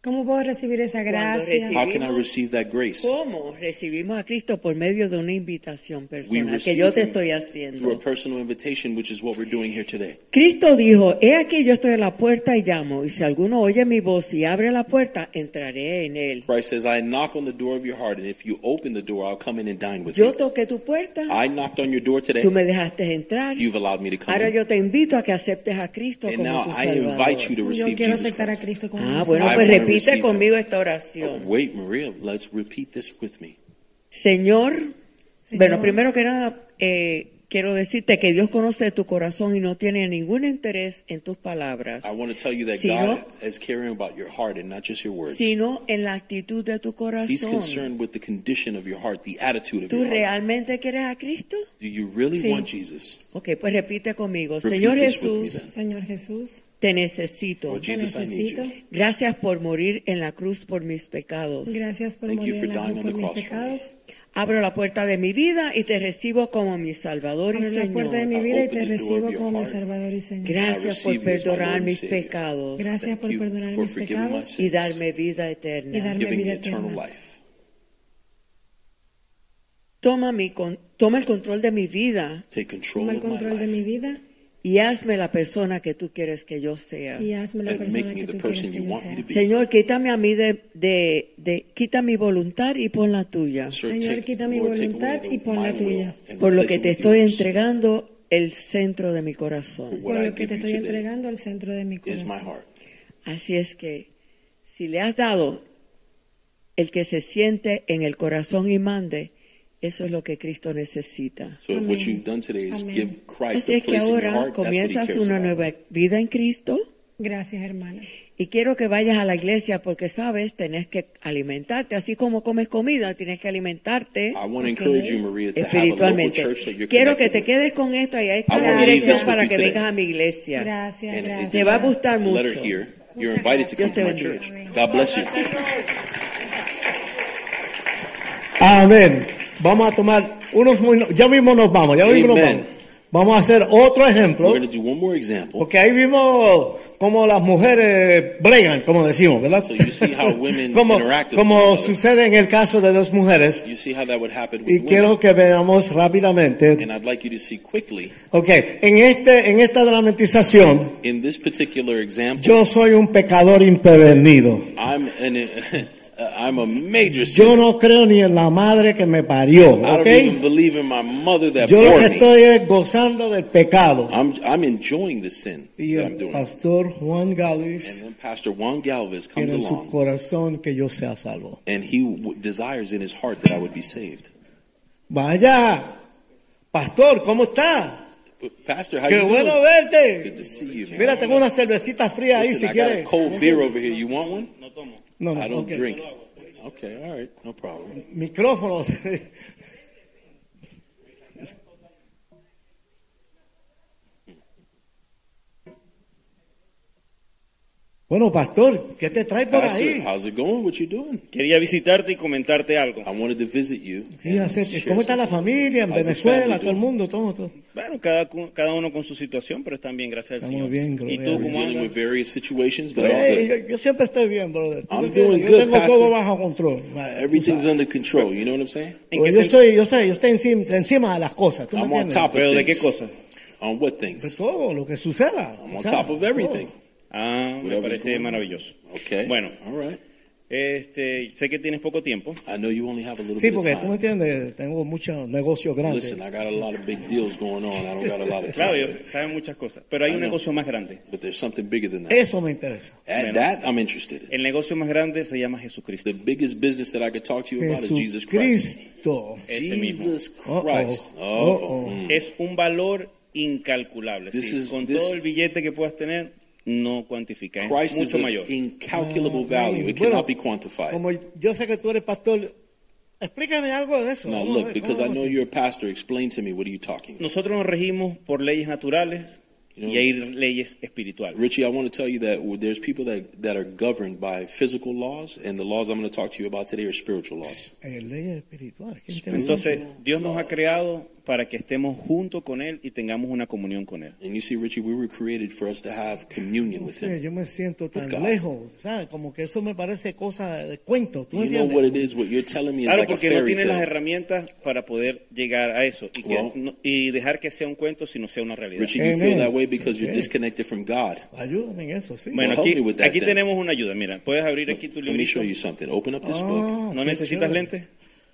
¿Cómo puedo recibir esa gracia? recibimos- How can I receive that grace? ¿Cómo? Recibimos a Cristo por medio de una invitación personal que receive yo te estoy through a haciendo. personal invitation, which is what we're doing here today. Cristo dijo, he aquí yo estoy a la puerta y llamo, y si alguno oye mi voz y abre la puerta, entraré en él. Christ says, I knock on the door of your heart, and if you open the door, I'll come in and dine with Yo you. toqué tu puerta, I knocked on your door today. tú me dejaste entrar, You've allowed me to come ahora in. yo te invito a que aceptes a Cristo And como now tu I Salvador. invite you to Yo receive quiero Jesus aceptar a. Cristo como Ah, bueno, I pues receive conmigo esta Oh, oración. wait, Maria, let's repeat this with me. Señor, Señor. bueno, primero que nada, eh, quiero decirte que Dios conoce tu corazón y no tiene ningún interés en tus palabras, I want to tell you that Sino- God is caring about your heart and not just your words. sino en la actitud de tu He's corazón. concerned with the condition of your heart, the attitude of ¿Tú your heart. realmente quieres a Cristo? Do you really Sí. want Jesus? Ok, pues repite conmigo. Repeat Señor this with me Jesús. Señor Jesús, te necesito. Lord Jesus, need necesito. Gracias por morir en la cruz por mis pecados. gracias por Thank morir en la cruz por mis pecados. Abro la puerta de mi vida y te recibo como mi Salvador y Abre la puerta de Señor. mi vida y te recibo como mi. Salvador y Señor. Gracias por perdonar mis pecados Gracias por perdonar mis pecados y darme vida y eterna. darme giving me vida eterna. Toma, mi con- toma el control de mi vida Take control Toma el of my control de mi vida y hazme la persona que tú quieres que yo sea. y hazme la persona que tú quieres que yo sea. Señor, quítame a mí de, de, de- quita mi voluntad y pon la tuya. Señor, quita mi voluntad y pon la tuya. Por lo que te estoy entregando el centro de mi corazón. Por lo que te estoy entregando al centro de mi corazón. Así es que si le has dado el que se siente en el corazón y mande, eso es lo que Cristo necesita. So what you've done today is Amén. give Christ Así a es que place in your ahora heart, that's what he comienzas cares una about. nueva vida en Cristo Gracias, hermana. y quiero que vayas a la iglesia porque sabes, tenés que alimentarte, así como comes comida, tienes que alimentarte I want to encourage you, Maria, to have a local espiritualmente. church that you're Quiero que te quedes con esto y ahí está I la wanna leave dirección this with para you que today. vengas a mi iglesia. Gracias, And gracias. Te va a gustar mucho. here. You're Muchas invited to come Dios te to my bendiga. church. God bless you. Amén. Vamos a tomar unos muy, ya mismo nos vamos, ya mismo nos vamos. Vamos a hacer otro ejemplo, We're do one more example. porque ahí vimos como las mujeres bregan, como decimos, ¿verdad? So you see how women como como sucede en el caso de dos mujeres. You see how that would happen with Y women. quiero que veamos rápidamente. And I'd like you to see quickly Ok, en, este, en esta dramatización, in this particular example. yo soy un pecador imprevenido. I'm an, Uh, I'm a major Yo no creo ni en la madre que me parió, I don't ¿ok? even believe in my mother that Yo lo bore que me. estoy es gozando del pecado. I'm I'm enjoying the sin Y that I'm el doing. pastor Juan And Galvis then Pastor Juan Galvez comes quiere en su along corazón que yo sea salvo. and he w- desires in his heart that I would be saved. Vaya, pastor, ¿cómo está? But Pastor, how Qué you bueno doing? verte. Good to see you, man. Mira, tengo una cervecita fría ahí Listen, si I got a quieres. cold beer over here. You want one? No, no, I don't ok. drink. Okay, all right, no problem. Micrófono. Bueno, pastor, ¿qué te trae por Pastor, ahí? how's it going? What you doing? Quería visitarte y comentarte algo. I wanted to visit you. Y and hacer- share ¿Cómo está la something. familia en How's the Venezuela? family Todo el doing? mundo, todo, todo. Bueno, cada, cu- cada uno con su situación, pero están bien, gracias al Estamos Señor. bien, ¿Y gloria a tú Dios. cómo Dealing with andas? various situations, but all Hey, good. yo, yo siempre estoy bien, brother. ¿Tú I'm me entiendes? doing yo good, tengo Pastor. todo bajo control. Everything's under control. You know what I'm saying? ¿En Pues yo, sen- estoy, yo, sé, yo estoy encima, encima de las cosas. ¿tú me I'm on entiendes? top of ¿Pero de things. qué cosa? On what De things? todo lo que suceda. I'm on o sea, top of everything. Ah, me parece maravilloso. Okay. Bueno, All right. este, sé que tienes poco tiempo. I know you only have a little Sí, bit of porque tú me time. entiendes, tengo muchos negocios grandes. Listen, I got a lot of big deals going on. I don't got a lot of Claro, time. yo saben muchas cosas, pero hay I un know. negocio más grande. But there's something bigger than that. Eso me interesa. At that, I'm interested in. El negocio más grande se llama Jesucristo. The biggest business that I could talk to you about is Jesus Christ. Jesus. Uh-oh. Oh, mm. Es un valor incalculable. This sí. is- Con this- todo el billete que puedas tener, no cuantifica. Es Christ is mucho mayor. incalculable Ah, value. It bueno, cannot be quantified. Como yo sé que tú eres pastor, explícame algo de eso. Now look, ver, because I know you're a pastor, explain to me what are you talking about? Nosotros nos regimos por leyes naturales You know- y hay leyes espirituales. Richie, I want to tell you that there's people that, that are governed by physical laws, and the laws I'm going to talk to you about today are spiritual laws. Leyes espirituales. Entonces, Dios nos ha creado para que estemos junto con Él y tengamos una comunión con Él. And you see, Richie, we were created for us to have communion No with sé, Him. yo me siento tan lejos, ¿sabes? Como que eso me parece cosa de cuento. ¿Tú me You know what it is? What you're telling me is Claro, like a porque no tienes las herramientas para poder llegar a eso y, que Well- no- y dejar que sea un cuento, sino sea una realidad. Richie, you Amen. feel that way because you're Okay. disconnected from God. Ayúdame en eso, sí. Bueno, Well, aquí, that aquí tenemos una ayuda. Mira, puedes abrir aquí tu Let me show you something. Open up this Ah, book. ¿No necesitas lentes?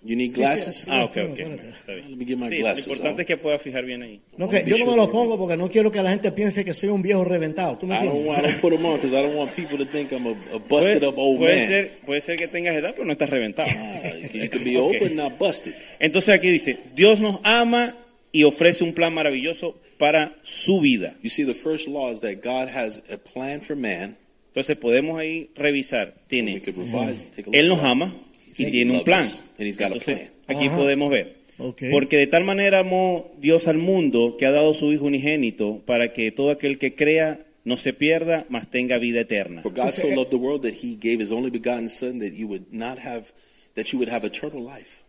You need glasses? Ah, ok, sí, ok. espérate. Está bien. Let me get my Sí, glasses lo importante out. es que puedas fijar bien ahí. No, que yo no me lo pongo porque no quiero que la gente piense que soy un viejo reventado. ¿Tú me I don't, entiendes? want, I don't put them on because I don't want people to think I'm a, a Puede, busted up old puede man. ser, puede ser que tengas edad, pero no estás reventado. Ah, you could be Ok. old but not busted. Entonces aquí dice, Dios nos ama y ofrece un plan maravilloso para su vida. You see, the first law is that God has a plan for man. Entonces podemos ahí revisar. We Tiene, could revise, take a look Él nos at that. ama y tiene un plan. us, and he's got a Entonces, plan. aquí Ajá. podemos ver. Ok. Porque de tal manera amó Dios al mundo que ha dado su Hijo unigénito para que todo aquel que crea no se pierda, mas tenga vida eterna. For God so Entonces, loved the world that he gave his only begotten son that you would not have that you would have eternal life.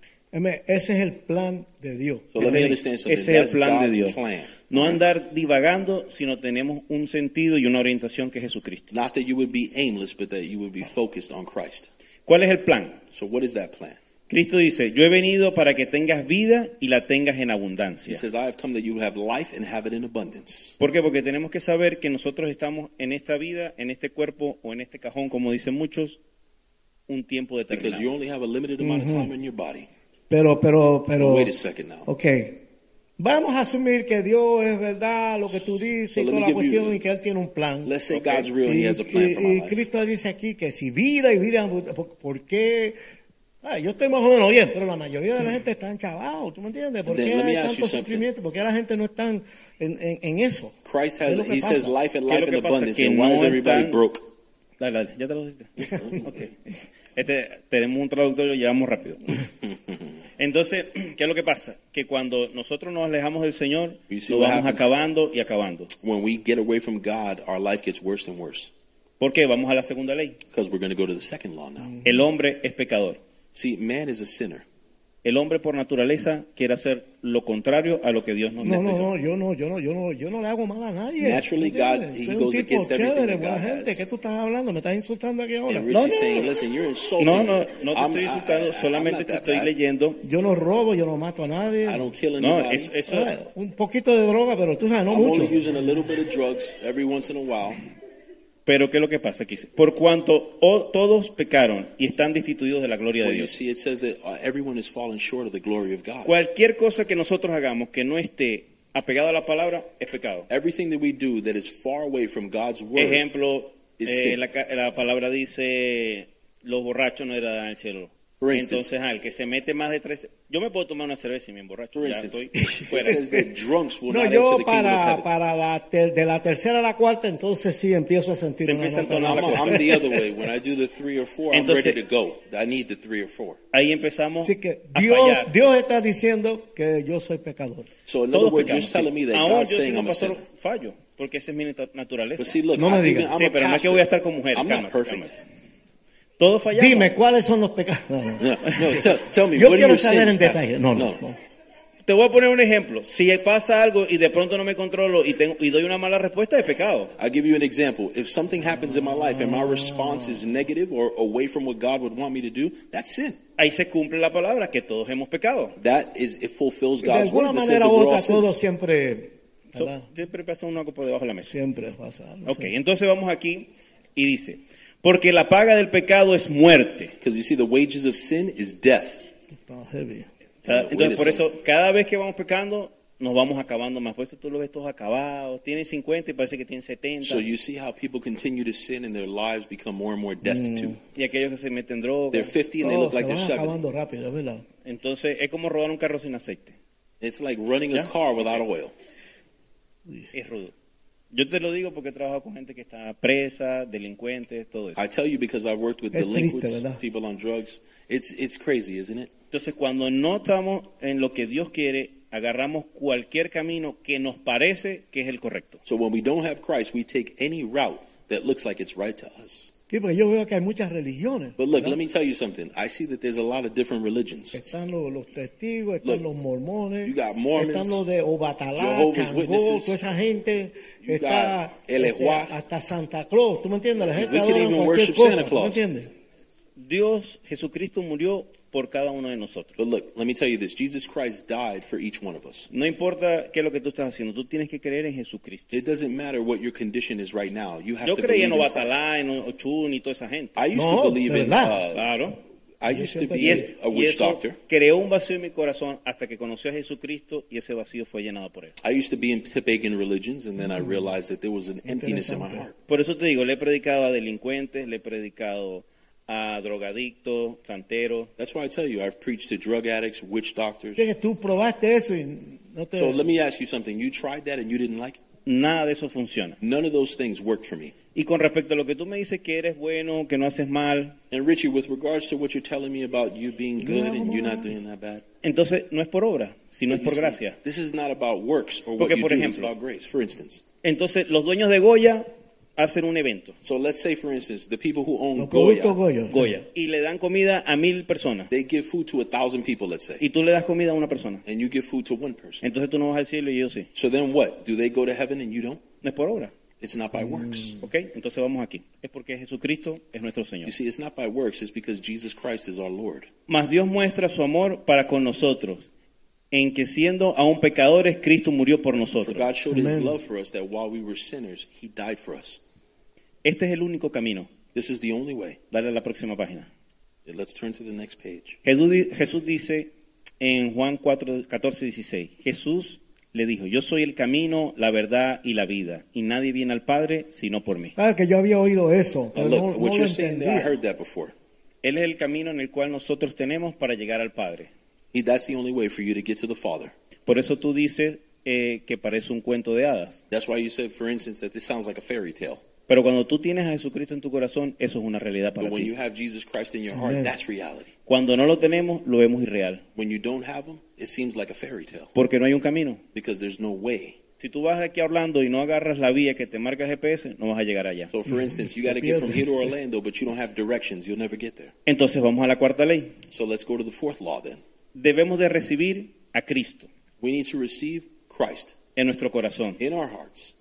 Ese es el plan de Dios. So let me Ese, understand something. ese es el plan de God's Dios. plan. No andar divagando, sino tenemos un sentido y una orientación que es Jesucristo. Not that you would be aimless, but that you would be focused on Christ. ¿Cuál es el plan? So what is that plan? Cristo dice, yo he venido para que tengas vida y la tengas en He abundancia. says, I have come that you have life and have it in abundance. ¿Por qué? Porque tenemos que saber que nosotros estamos en esta vida, en este cuerpo o en este cajón, como dicen muchos, un tiempo Because you determinado. only have a limited amount of time in your body. Pero, pero, pero. Wait a second now. Ok. Vamos a asumir que Dios es verdad, lo que tú dices So y toda la cuestión y que Él tiene un plan. Let's say Ok. God's real and y, he has a plan y- for my y life. Cristo dice aquí que si vida y vida, ¿por, por qué? Ah, yo estoy más o menos bien, pero la mayoría de la gente está enchavado, ¿tú me entiendes? ¿Por Then qué hay tanto sufrimiento? ¿Por qué la gente no está en, en, en eso? Christ ¿Qué has, es lo que he pasa? says life and ¿Qué es life in abundance. And why is no everybody están- broke? Dale, dale, ya te lo dijiste. Ok. Este, tenemos un traductor y lo llevamos rápido. Entonces, ¿qué es lo que pasa? Que cuando nosotros nos alejamos del Señor, what vamos acabando y acabando. When we get away from God, our life gets worse and worse. ¿Por qué? Vamos a la segunda ley. Because we're going to go to the second law now. El hombre es pecador. See, man is a sinner. El hombre por naturaleza quiere hacer lo contrario a lo que Dios nos No, no, no, yo no, yo no, yo no, yo no le hago mal a nadie. Naturally. God, he Soy un goes tipo against everything chévere, that buena God gente. has. ¿Qué tú estás hablando? ¿Me estás insultando aquí ahora? And No, no, saying, listen, you're insulting No, no, no te I'm- estoy I- insultando, I- I'm solamente not te that estoy bad. leyendo. Yo no robo, yo no mato a nadie. I don't kill No, anybody. eso, eso- Ah, un poquito de droga, pero tú sabes, no I'm mucho. only using a little bit of drugs every once in a while. Pero ¿qué es lo que pasa? Aquí por cuanto oh, todos pecaron y están destituidos de la gloria de Dios. uh. Cualquier cosa que nosotros hagamos que no esté apegado a la palabra es pecado. Everything that we do that is far away from God's word. Ejemplo, is eh, la, la palabra dice, los borrachos no heredarán el cielo. Entonces, al que se mete más de tres... Yo me puedo tomar una cerveza y me emborracho. For ya instance, estoy fuera. No, not enter yo the kingdom of para, para la ter- de la tercera a la cuarta, entonces sí empiezo a sentir Se una empieza a nota la I'm. I'm the other way. When I do the three or four, I'm Entonces- ready to go. I need the three or four. Ahí empezamos Así que a Dios, fallar. Dios está diciendo que yo soy pecador. So in Todos other words, you're telling me that Aún God's yo saying I'm a pastor sinner. fallo, porque esa es mi nat- naturaleza. But see, look, No me I, digas. even, I'm sí, a pero no es que voy a estar con mujeres. I'm not perfect. Todos fallamos. Dime cuáles son los pecados. No, no. No, no, tell, tell me, Yo what are quiero saber sins, en detalle. No, no, no. Te voy a poner un ejemplo. Si pasa algo y de pronto no me controlo y, tengo, y doy una mala respuesta, es pecado. I'll give you an example. If something happens in my life and my response is negative or away from what God would want me to do, that's sin. Ahí se cumple la palabra que todos hemos pecado. That is, it fulfills De God's alguna word that says manera that u we're all otra, todo sinners. siempre, So, siempre pasa una copa debajo de la mesa. siempre pasa. algo Ok, entonces vamos aquí y dice, porque la paga del pecado es muerte. Because you see, the wages of sin is death. Está heavy. Ah, Entonces, por eso, cada vez que vamos pecando, nos vamos acabando más. Por eso tú lo ves todos acabados. Tienen 50 y parece que tienen 70. So you see how people continue to sin and their lives become more and more destitute. y aquellos que se meten drogas. They're 50 and they look like se they're van 70. acabando rápido, verdad. Entonces, es como robar un carro sin aceite. It's like running a car without oil. Es rudo. Yo te lo digo porque he trabajado con gente que está presa, delincuentes, todo eso. I tell you because I've worked with Es delinquents, triste, people on drugs. It's it's crazy, isn't it? Entonces, cuando no estamos en lo que Dios quiere, agarramos cualquier camino que nos parece que es el correcto. So when we don't have Christ, we take any route that looks like it's right to us. Sí, porque yo veo que hay muchas religiones. But look, ¿verdad? let me tell you something. I see that there's a lot of different religions. Están los, los testigos, están Look, los mormones, you got Mormons, están los de Obatalá, Jehovah's Cangó, Witnesses, toda esa gente, you está got El este, hasta Santa Claus, ¿tú me entiendes? La gente We can even worship cosa, Santa ¿tú me Claus. entiendes? Dios, Jesucristo murió por cada uno de nosotros. But look, let me tell you this. Jesus Christ died for each one of us. No importa qué es lo que tú estás haciendo, tú tienes que creer en Jesucristo. It doesn't matter what your condition is right now. You have Yo to creía believe en in Christ. Obatalá, en Ochun y toda esa gente. I used No, to believe de in verdad. uh, Claro. I used to Y, be es- a y witch eso doctor. creó un vacío en mi corazón hasta que conocí a Jesucristo y ese vacío fue llenado por él. I used to be in pagan religions and then I realized that there was an emptiness in my heart. Por eso te digo, le he predicado a delincuentes, le he predicado a drogadictos, santeros. That's why I tell you, I've preached to drug addicts, witch doctors. Es tú probaste eso y no te... So let me ask you something. You tried that and you didn't like it? Nada de eso funciona. None of those things worked for me. Y con respecto a lo que tú me dices que eres bueno, que no haces mal, And Richie, with regards to what you're telling me about you being good and you not doing that bad, entonces no es por obra, sino es you por see, gracia. This is not about works or what Porque, you por do. It's about grace. For instance, Entonces los dueños de Goya hacen un evento, so let's say, for instance, the people who own Los productos Goya, Goya. Goya, y le dan comida a mil personas. they give food to a thousand people, let's say, Y tú le das comida a una persona. and you give food to one person. Entonces tú no vas al cielo y yo sí. So then what? Do they go to heaven and you don't? No es por obra. It's not by works. ¿Ok? Entonces vamos aquí. Es porque Jesucristo es nuestro Señor. You see, it's not by works. It's because Jesus Christ is our Lord. Mas Dios muestra su amor para con nosotros, en que siendo aún pecadores, Cristo murió por For nosotros. God showed His Amen. love for us that while we were sinners, He died for us. Este es el único camino. This is the only way. Dale a la próxima página. Let's turn to the next page. Jesús, Jesús dice en Juan 4, 14, 16, Jesús le dijo, yo soy el camino, la verdad y la vida, y nadie viene al Padre sino por mí. Claro que yo había oído eso, pero no, what lo you're saying there, I heard that before. Él es el camino en el cual nosotros tenemos para llegar al Padre. He, that's the only way for you to get to the Father. Por eso tú dices eh, que parece un cuento de hadas. That's why you said, for instance, that this sounds like a fairy tale. Pero cuando tú tienes a Jesucristo en tu corazón, eso es una realidad para But when ti. you have Jesus Christ in your heart, Amen. that's reality. Cuando no lo tenemos, lo vemos irreal, When you don't have Him, it seems like a fairy tale porque no hay un camino. because there's no way. Si tú vas de aquí a Orlando y no agarras la vía que te marca el GPS, no vas a llegar allá. So, for instance, you got to get from here to Orlando, but you don't have directions. You'll never get there. Entonces vamos a la cuarta ley. So let's go to the fourth law then. debemos de recibir a Cristo We need to receive Christ en nuestro corazón. in our hearts.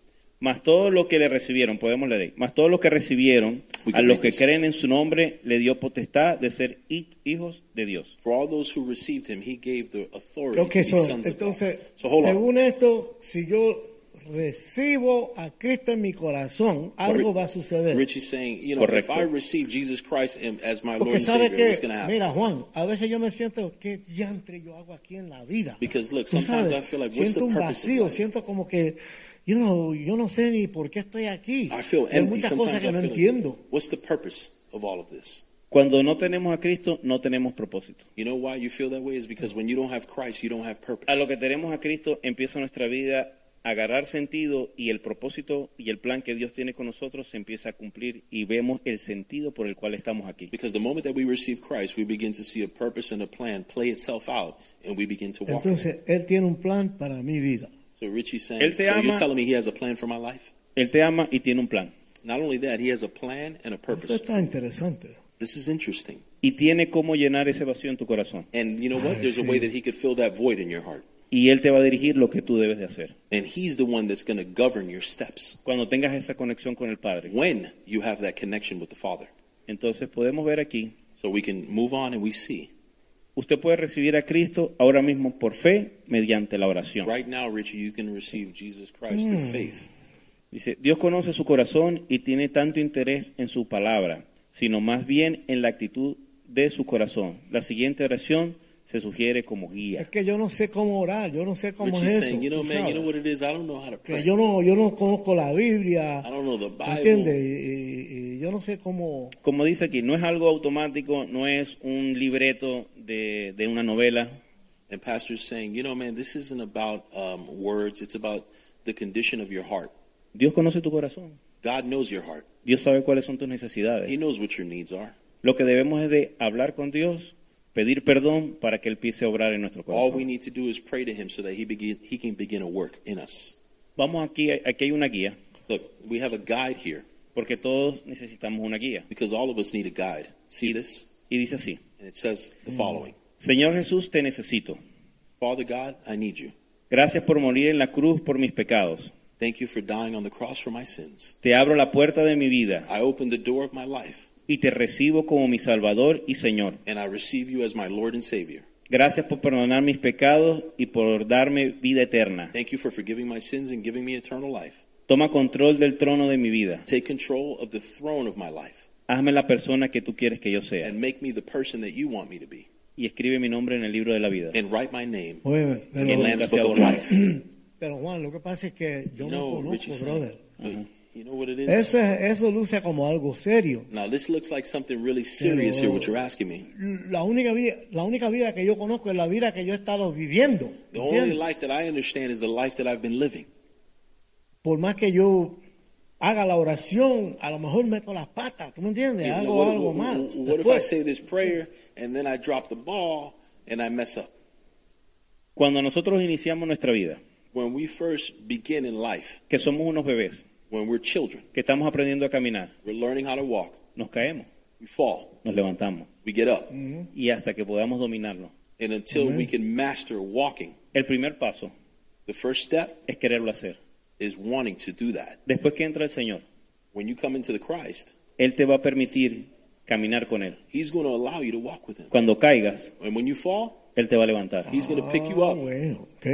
Más todo lo que le recibieron, podemos leer ahí, más todo lo que recibieron, a los que creen en su nombre, le dio potestad de ser hi- hijos de Dios. For all those who received him, he gave the authority to be so, sons of entonces, God. So hold on. según esto, si yo recibo a Cristo en mi corazón, algo va a suceder. Richie's saying, you know, Correcto. if I receive Jesus Christ in- as my Lord Porque and sabe Savior, que, what's going to happen? mira Juan, a veces yo me siento, ¿qué diantre yo hago aquí en la vida? Because look, sometimes sabes, I feel like, what's siento the un purpose of vacío, life? siento como que, you know, yo no sé ni por qué estoy aquí. I feel Hay empty. muchas cosas Sometimes que I no feel entiendo. like, what's the purpose of all of this? Cuando no tenemos a Cristo, no tenemos propósito. You know why you feel that way? Is because when you don't have Christ, you don't have purpose. A lo que tenemos a Cristo empieza nuestra vida a agarrar sentido y el propósito y el plan que Dios tiene con nosotros se empieza a cumplir y vemos el sentido por el cual estamos aquí. Because the moment that we receive Christ, we begin to see a purpose and a plan play itself out, and we begin to walk. Entonces, Él tiene un plan para mi vida. So Richie's saying, Él te so ama. you're telling me he has a plan for my life? Él te ama y tiene un plan. Not only that, he has a plan and a Esto purpose. está interesante. This is interesting. Y tiene cómo llenar ese vacío en tu corazón. And you know what? Ay, There's a way that he could fill that void in your heart. Y Él te va a dirigir lo que tú debes de hacer. And he's the one that's going to govern your steps Cuando tengas esa conexión con el Padre. when you have that connection with the Father. Entonces podemos ver aquí, So we can move on and we see. Usted puede recibir a Cristo ahora mismo por fe mediante la oración. Right now, Richie, you can receive Jesus Christ through faith. Dice, Dios conoce su corazón y tiene tanto interés en su palabra, sino más bien en la actitud de su corazón. La siguiente oración se sugiere como Es guía. que yo no sé cómo orar, yo no sé cómo es eso. you know, tú man, you sabes. know what it is? I don't know how to que yo no, yo no conozco la Biblia, I don't know the ¿me ¿entiendes? Bible. Y, y- y yo no sé cómo... Como dice aquí, no es algo automático, no es un libreto de, de una novela, And Pastor's saying, you know, man, this isn't about um, words. It's about the condition of your heart. Dios conoce tu corazón. God knows your heart. Dios sabe cuáles son tus He necesidades. knows what your needs are. Lo que debemos es de hablar con Dios, pedir perdón para que Él empiece a obrar en nuestro All we corazón. need to do is pray to Him so that He begin He can begin a work in us. Vamos aquí, aquí hay una guía, Look, we have a guide here porque todos necesitamos una guía. because all of us need a guide. See this? Y dice así, And it says the following: Señor Jesús, te necesito. Father God, I need you. Gracias por morir en la cruz por mis pecados. Thank you for dying on the cross for my sins. Te abro la puerta de mi vida I open the door of my life y te recibo como mi Salvador y Señor. and I receive you as my Lord and Savior. Gracias por perdonar mis pecados y por darme vida eterna. Thank you for forgiving my sins and giving me eternal life. Toma control del trono de mi vida. Take control of the throne of my life Hazme la persona que tú quieres que yo sea. and make me the person that you want me to be. Y escribe mi nombre en el libro de la vida. And write my name Oye, in the pero, Lamb's nunca Book of Life. pero Juan, lo que pasa es que yo no conozco, Richie brother. You know what it is? Eso, es- eso luce como algo serio. Now this looks like something really serious here. What you're asking me. La única, vida, la única vida que yo conozco es la vida que yo he estado viviendo. The only ¿entiendes? life that I understand is the life that I've been living. Por más que yo haga la oración, a lo mejor meto las patas, ¿tú me entiendes? You know, Hago what, algo what- mal. what if I Después, say this prayer and then I drop the ball and I mess up? Cuando nosotros iniciamos nuestra vida, When we first begin in life, que somos unos bebés, when we're children, que estamos aprendiendo a caminar, we're learning how to walk. nos caemos, We fall, nos levantamos we get up, y hasta que podamos dominarlo. and until we can master walking, El primer paso the first step es quererlo hacer. is wanting to do that. Después que entra el Señor, When you come into the Christ, Él te va a permitir caminar con Él. He's going to allow you to walk with Him. Cuando caigas, And when you fall, Él te va a levantar. He's going to pick you Ah, up. bueno, ok.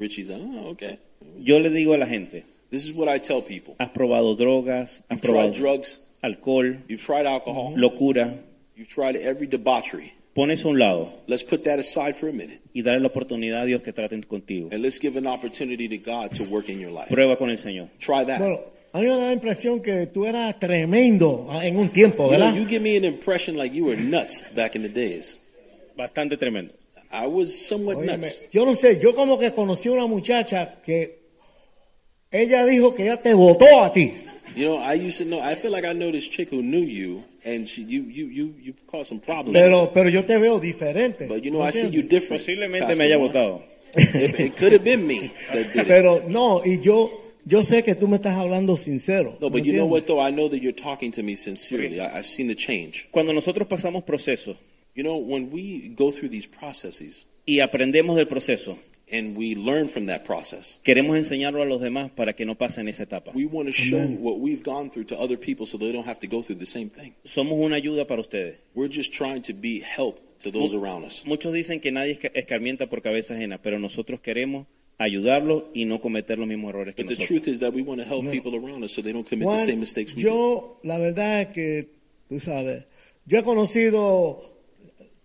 Richie's like, oh, okay. Yo le digo a la gente, This is what I tell people. has probado drogas, has You've tried probado drugs, alcohol, you've tried alcohol, locura. you've tried every debauchery. Pon eso a un lado Let's put that aside for a minute. y dale la oportunidad a Dios que traten contigo. And let's give an opportunity to God to work in your life. Prueba con el Señor. Try that. Bueno, a mí me da la impresión que tú eras tremendo ah, en un tiempo, You, know, ¿verdad? you give me an impression like you were nuts back in the days. Bastante tremendo. I was somewhat Óyeme, nuts. yo no sé, yo como que conocí a una muchacha que ella dijo que ella te votó a ti. You know, I used to know. I feel like I know this chick who knew you, and she, you, you, you, you caused some problems. Pero, pero yo te veo diferente. but you know, I see you different. Posiblemente me haya votado. It, it could have been me that did it. Pero no, y yo, yo sé que tú me estás hablando sincero. No, ¿me but you know what though? I know that you're talking to me sincerely. I, I've seen the change. Cuando nosotros pasamos procesos, You know, when we go through these processes, y aprendemos del proceso, and we learn from that process. queremos enseñarlo a los demás para que no pasen esa etapa. We want to show what we've gone through to other people so they don't have to go through the same thing. Somos una ayuda para ustedes. We're just trying to be help to those around us. Muchos dicen que nadie esca- escarmienta por cabeza ajena, pero nosotros queremos ayudarlos y no cometer los mismos errores que But the nosotros. truth is that we want to help people around us so they don't commit Juan, the same mistakes we do. yo, la verdad es que, tú sabes, yo he conocido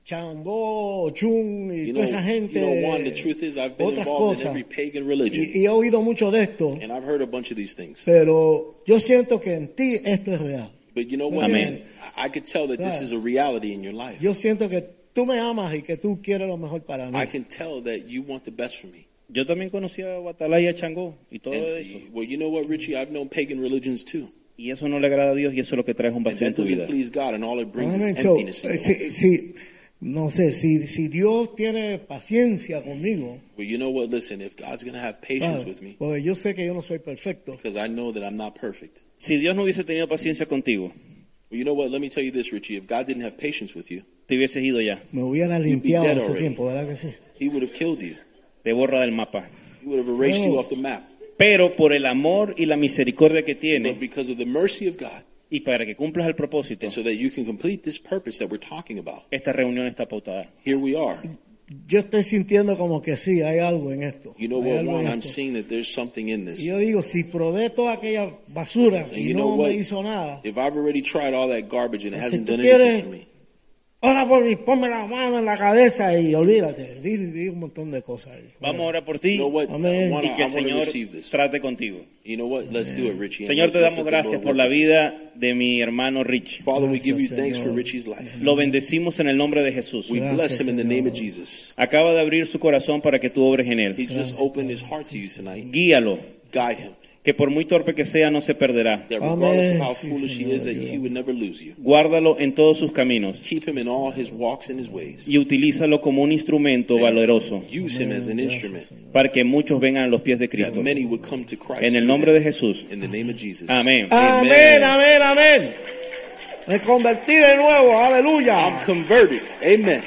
Changó, Chun y You know, toda esa gente. you know, Juan, the truth is I've been otras involved in cosas. every pagan religion, Y, y he oído mucho de esto, and I've heard a bunch of these things. pero yo siento que en ti esto es real. But you know what, Amen. man? I I could tell that this is a reality in your life. Yo siento que tú me amas y que tú quieres lo mejor para mí. I can tell that you want the best for me. Yo también conocí a Guatalá y a Changó y todo And, eso. well, you know what, Richie? I've known pagan religions too. Y eso no le agrada a Dios y eso es lo que trae un vacío en tu vida. doesn't please God, and all it brings Amen. is So, emptiness in no sé, si, si Dios tiene paciencia conmigo, Well, you know what? Listen, if God's going to have patience ¿sabes? with me, porque yo sé que yo no soy perfecto, because I know that I'm not perfect. Si Dios no hubiese tenido paciencia contigo, Well, you know what? Let me tell you this, Richie. If God didn't have patience with you, te hubieses ido ya. me hubiera limpiado dead hace already. tiempo, ¿verdad que sí? He would have killed you. Te borra del mapa. He would have erased No. you off the map. Pero por el amor y la misericordia que But tiene because of the mercy of God, y para que cumplas el propósito, and so that you can complete this purpose that we're talking about, esta reunión está pautada. here we are. Yo estoy sintiendo como que sí, hay algo en esto. You know hay what, algo Juan? en I'm esto. seeing that there's something in Y this. yo digo, si probé toda aquella basura And y you no know what? me hizo nada, If I've already tried all that garbage and it Si hasn't tú done quieres- anything for me, ahora por mí, ponme la mano en la cabeza y olvídate. Di, di un montón de cosas ahí. Vamos a orar por ti you know y que el Señor trate contigo. You know what? Let's do it, Richie. Señor, te damos gracias por la vida de mi hermano Rich. Father, we give you thanks for. Richie's life. Lo bendecimos en el nombre de Jesús. We bless him in the name of. Jesus. Acaba de abrir su corazón para que tú obres en él. He's just opened his heart to you tonight. Guíalo, Guide him. Que por muy torpe que sea no se perderá. That regardless of Amén. how Sí, foolish he Señor, is, that ayúdame. he would never lose you. Guárdalo en todos sus caminos Keep him in all his walks and his ways. y utilízalo como un instrumento valeroso Use him as an instrument para que muchos vengan a los pies de that Cristo. many would come to Christ. En el nombre de Jesús. In the name of Jesus. Amén. Amén, amén, amén. Me convertí de nuevo, aleluya. I'm converted. Amen.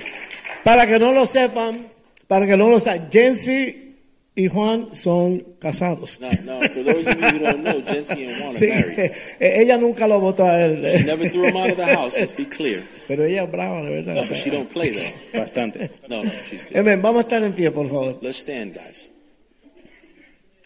Para que no lo sepan, para que no lo sepan, Jensi y Juan son casados. Now, now, for those of you who don't know, Jency and Juan are Sí, married. ella nunca lo votó a él. She never threw him out of the house. Let's be clear. Pero ella es brava, de verdad. No, but she don't play though. Bastante. No, no, she's good. Amén, vamos a estar en pie, por favor. Let's stand, guys.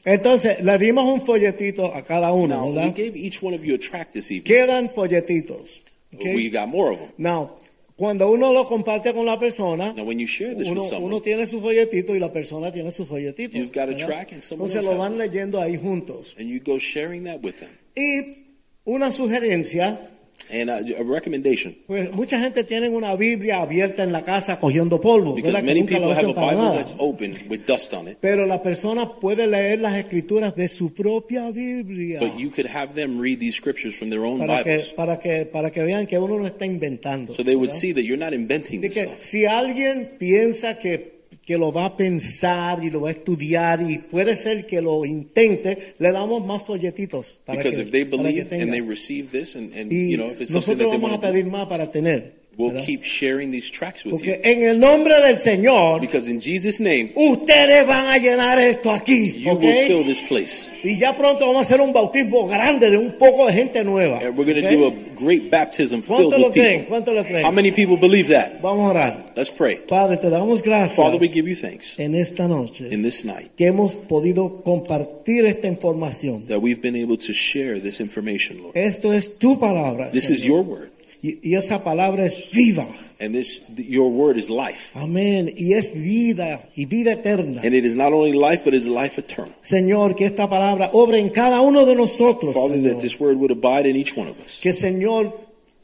Entonces, le dimos un folletito a cada uno, Now, we ¿verdad? gave each one of you a track this evening. Quedan folletitos. But ¿ok? we got more of them. Now, cuando uno lo comparte con la persona, Now, when you share this uno, with someone, uno tiene su folletito y la persona tiene su folletito. You've got a ¿verdad? track and someone Entonces else lo has van one. leyendo ahí juntos. and you go sharing that with them. Y una sugerencia, And uh, a recommendation, pues mucha gente tiene una Biblia abierta en la casa cogiendo polvo, because many people have a Bible nada. that's open with dust on it, Pero la persona puede leer las escrituras de su propia Biblia. but you could have them read these scriptures from their own para que, para, que, para que vean que uno no está inventando. So they would see that you're not inventing Así this que stuff. si alguien piensa que, que lo va a pensar y lo va a estudiar y puede ser que lo intente, le damos más folletitos para Because que, if they believe and they receive this, and, you know, if it's something nosotros that they vamos a want to do, pedir más para tener. We'll keep sharing these tracks with Porque you. en el nombre del Señor, Because in Jesus' name, ustedes van a llenar esto aquí. you ¿ok? will fill this place. Y ya pronto vamos a hacer un bautismo grande de un poco de gente nueva. And we're going to ¿ok? do a great baptism filled with creen? people. ¿Cuánto lo creen? How many people believe that? Vamos a orar. Let's pray. Padre, te damos gracias Father, we give you thanks en esta noche in this night que hemos podido compartir esta información. that we've been able to share this information, Lord. Esto es tu palabra. This is your word, y, y esa palabra es viva. and this your word is life. Amén. Y es vida y vida eterna. And it is not only life, but it's life eternal. Señor, que esta palabra obre en cada uno de nosotros. Father, Señor. that this word would abide in each one of us. Que Señor,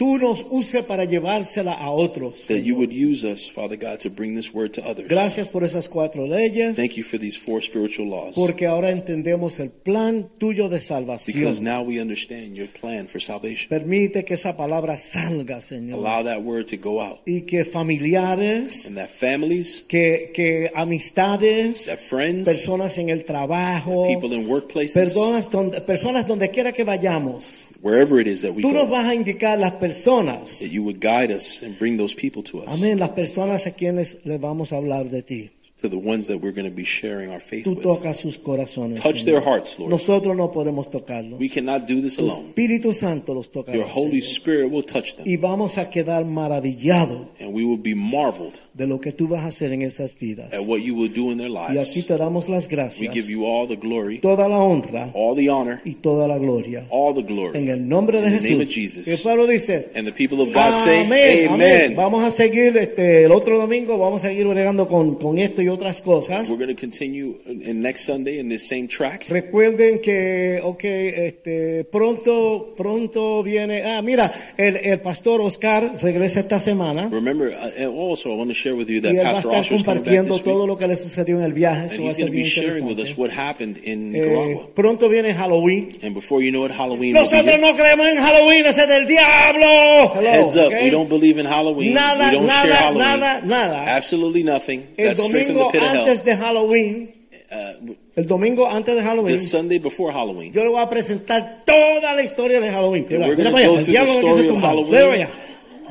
tú nos use para llevársela a otros. That you would use us, Father God, to bring this word to others. Gracias por esas cuatro leyes. Thank you for these four spiritual laws. Porque ahora entendemos el plan tuyo de Because salvación. now we understand your plan for salvation. Permite que esa palabra salga, Señor. Allow that word to go out. Y que familiares, And that families, que, que amistades, that friends, personas en el trabajo, people in workplaces, personas donde, personas donde quiera que vayamos, wherever it is that we Tú nos go, vas a indicar las personas. that you would guide us and bring those people to us, Amén. Las personas a quienes les vamos a hablar de ti. To the ones that we're going to be sharing our faith Tú with. tocas sus corazones. Touch Señor. their hearts, Lord. Nosotros no podemos tocarlos. We cannot do this Tu alone. Espíritu Santo los tocará. Your Holy Señor. Spirit will touch them, Y vamos a quedar maravillados and we will be marveled de lo que tú vas a hacer en esas vidas. at what you will do in their Y aquí lives. te damos las We gracias, give you all the glory, toda la honra all the honor, y toda la gloria. all the glory. En el nombre de In the name of Jesús. Jesus. El pueblo dice, And the people of God say, amén, amén. Amen. Vamos a seguir este, el otro domingo, vamos a seguir bregando con, con esto y otras cosas. We're going to continue in next Sunday in this same track. Recuerden que, ok, este, pronto, pronto viene, ah, mira, el, el pastor Oscar regresa esta semana Remember, also I want to share with you that Pastor Oscar is coming back compartiendo this todo week, lo que le sucedió en el viaje. and Eso he's going to be sharing with us what happened in Eh, Nicaragua. pronto viene Halloween. And before you know it, Halloween Nosotros no creemos en Halloween, ese es del diablo. Hello, Heads up, ok? we don't believe in Halloween. Nada, we don't nada, share Halloween. nada, nada. Absolutely nothing. El That's straight the domingo hell. antes de Halloween, Uh, el domingo antes de Halloween, the Sunday before Halloween. yo le voy a presentar toda la historia de Halloween. Mira, mira para allá, el the diablo story quiso tumbar. Mira allá.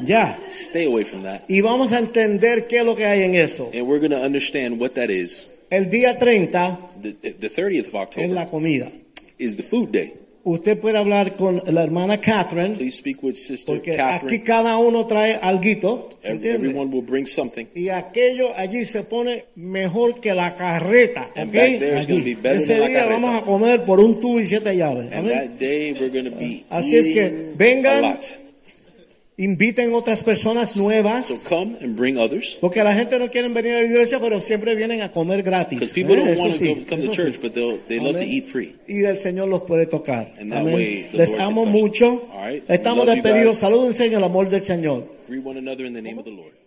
Ya. Stay away from that. Y vamos a entender qué es lo que hay en eso. And we're going to understand what that is. El día 30 The, the 30th of es la October comida. is the food day. Usted puede hablar con la hermana Catherine, Please speak with Sister porque aquí Catherine. cada uno trae ¿entiende? Everyone will bring something. Y aquello allí se pone mejor que la carreta. And ¿ok? back there is Allí. gonna be better Ese than día vamos a comer por un tubo y siete llaves. And that day we're going to be Así es que vengan. a lot. Inviten otras personas nuevas. So come and bring others. Porque la gente no quiere venir a la iglesia, pero siempre vienen a comer gratis. Because people ¿eh? don't want to sí, come to church, sí. but they'll, they love to eat free. Y el Señor los puede tocar. And that Amén. way the Les Lord amo mucho. right. Estamos despedidos. guys. Salúdense en el amor del Señor. Greet one another in the name of the Lord.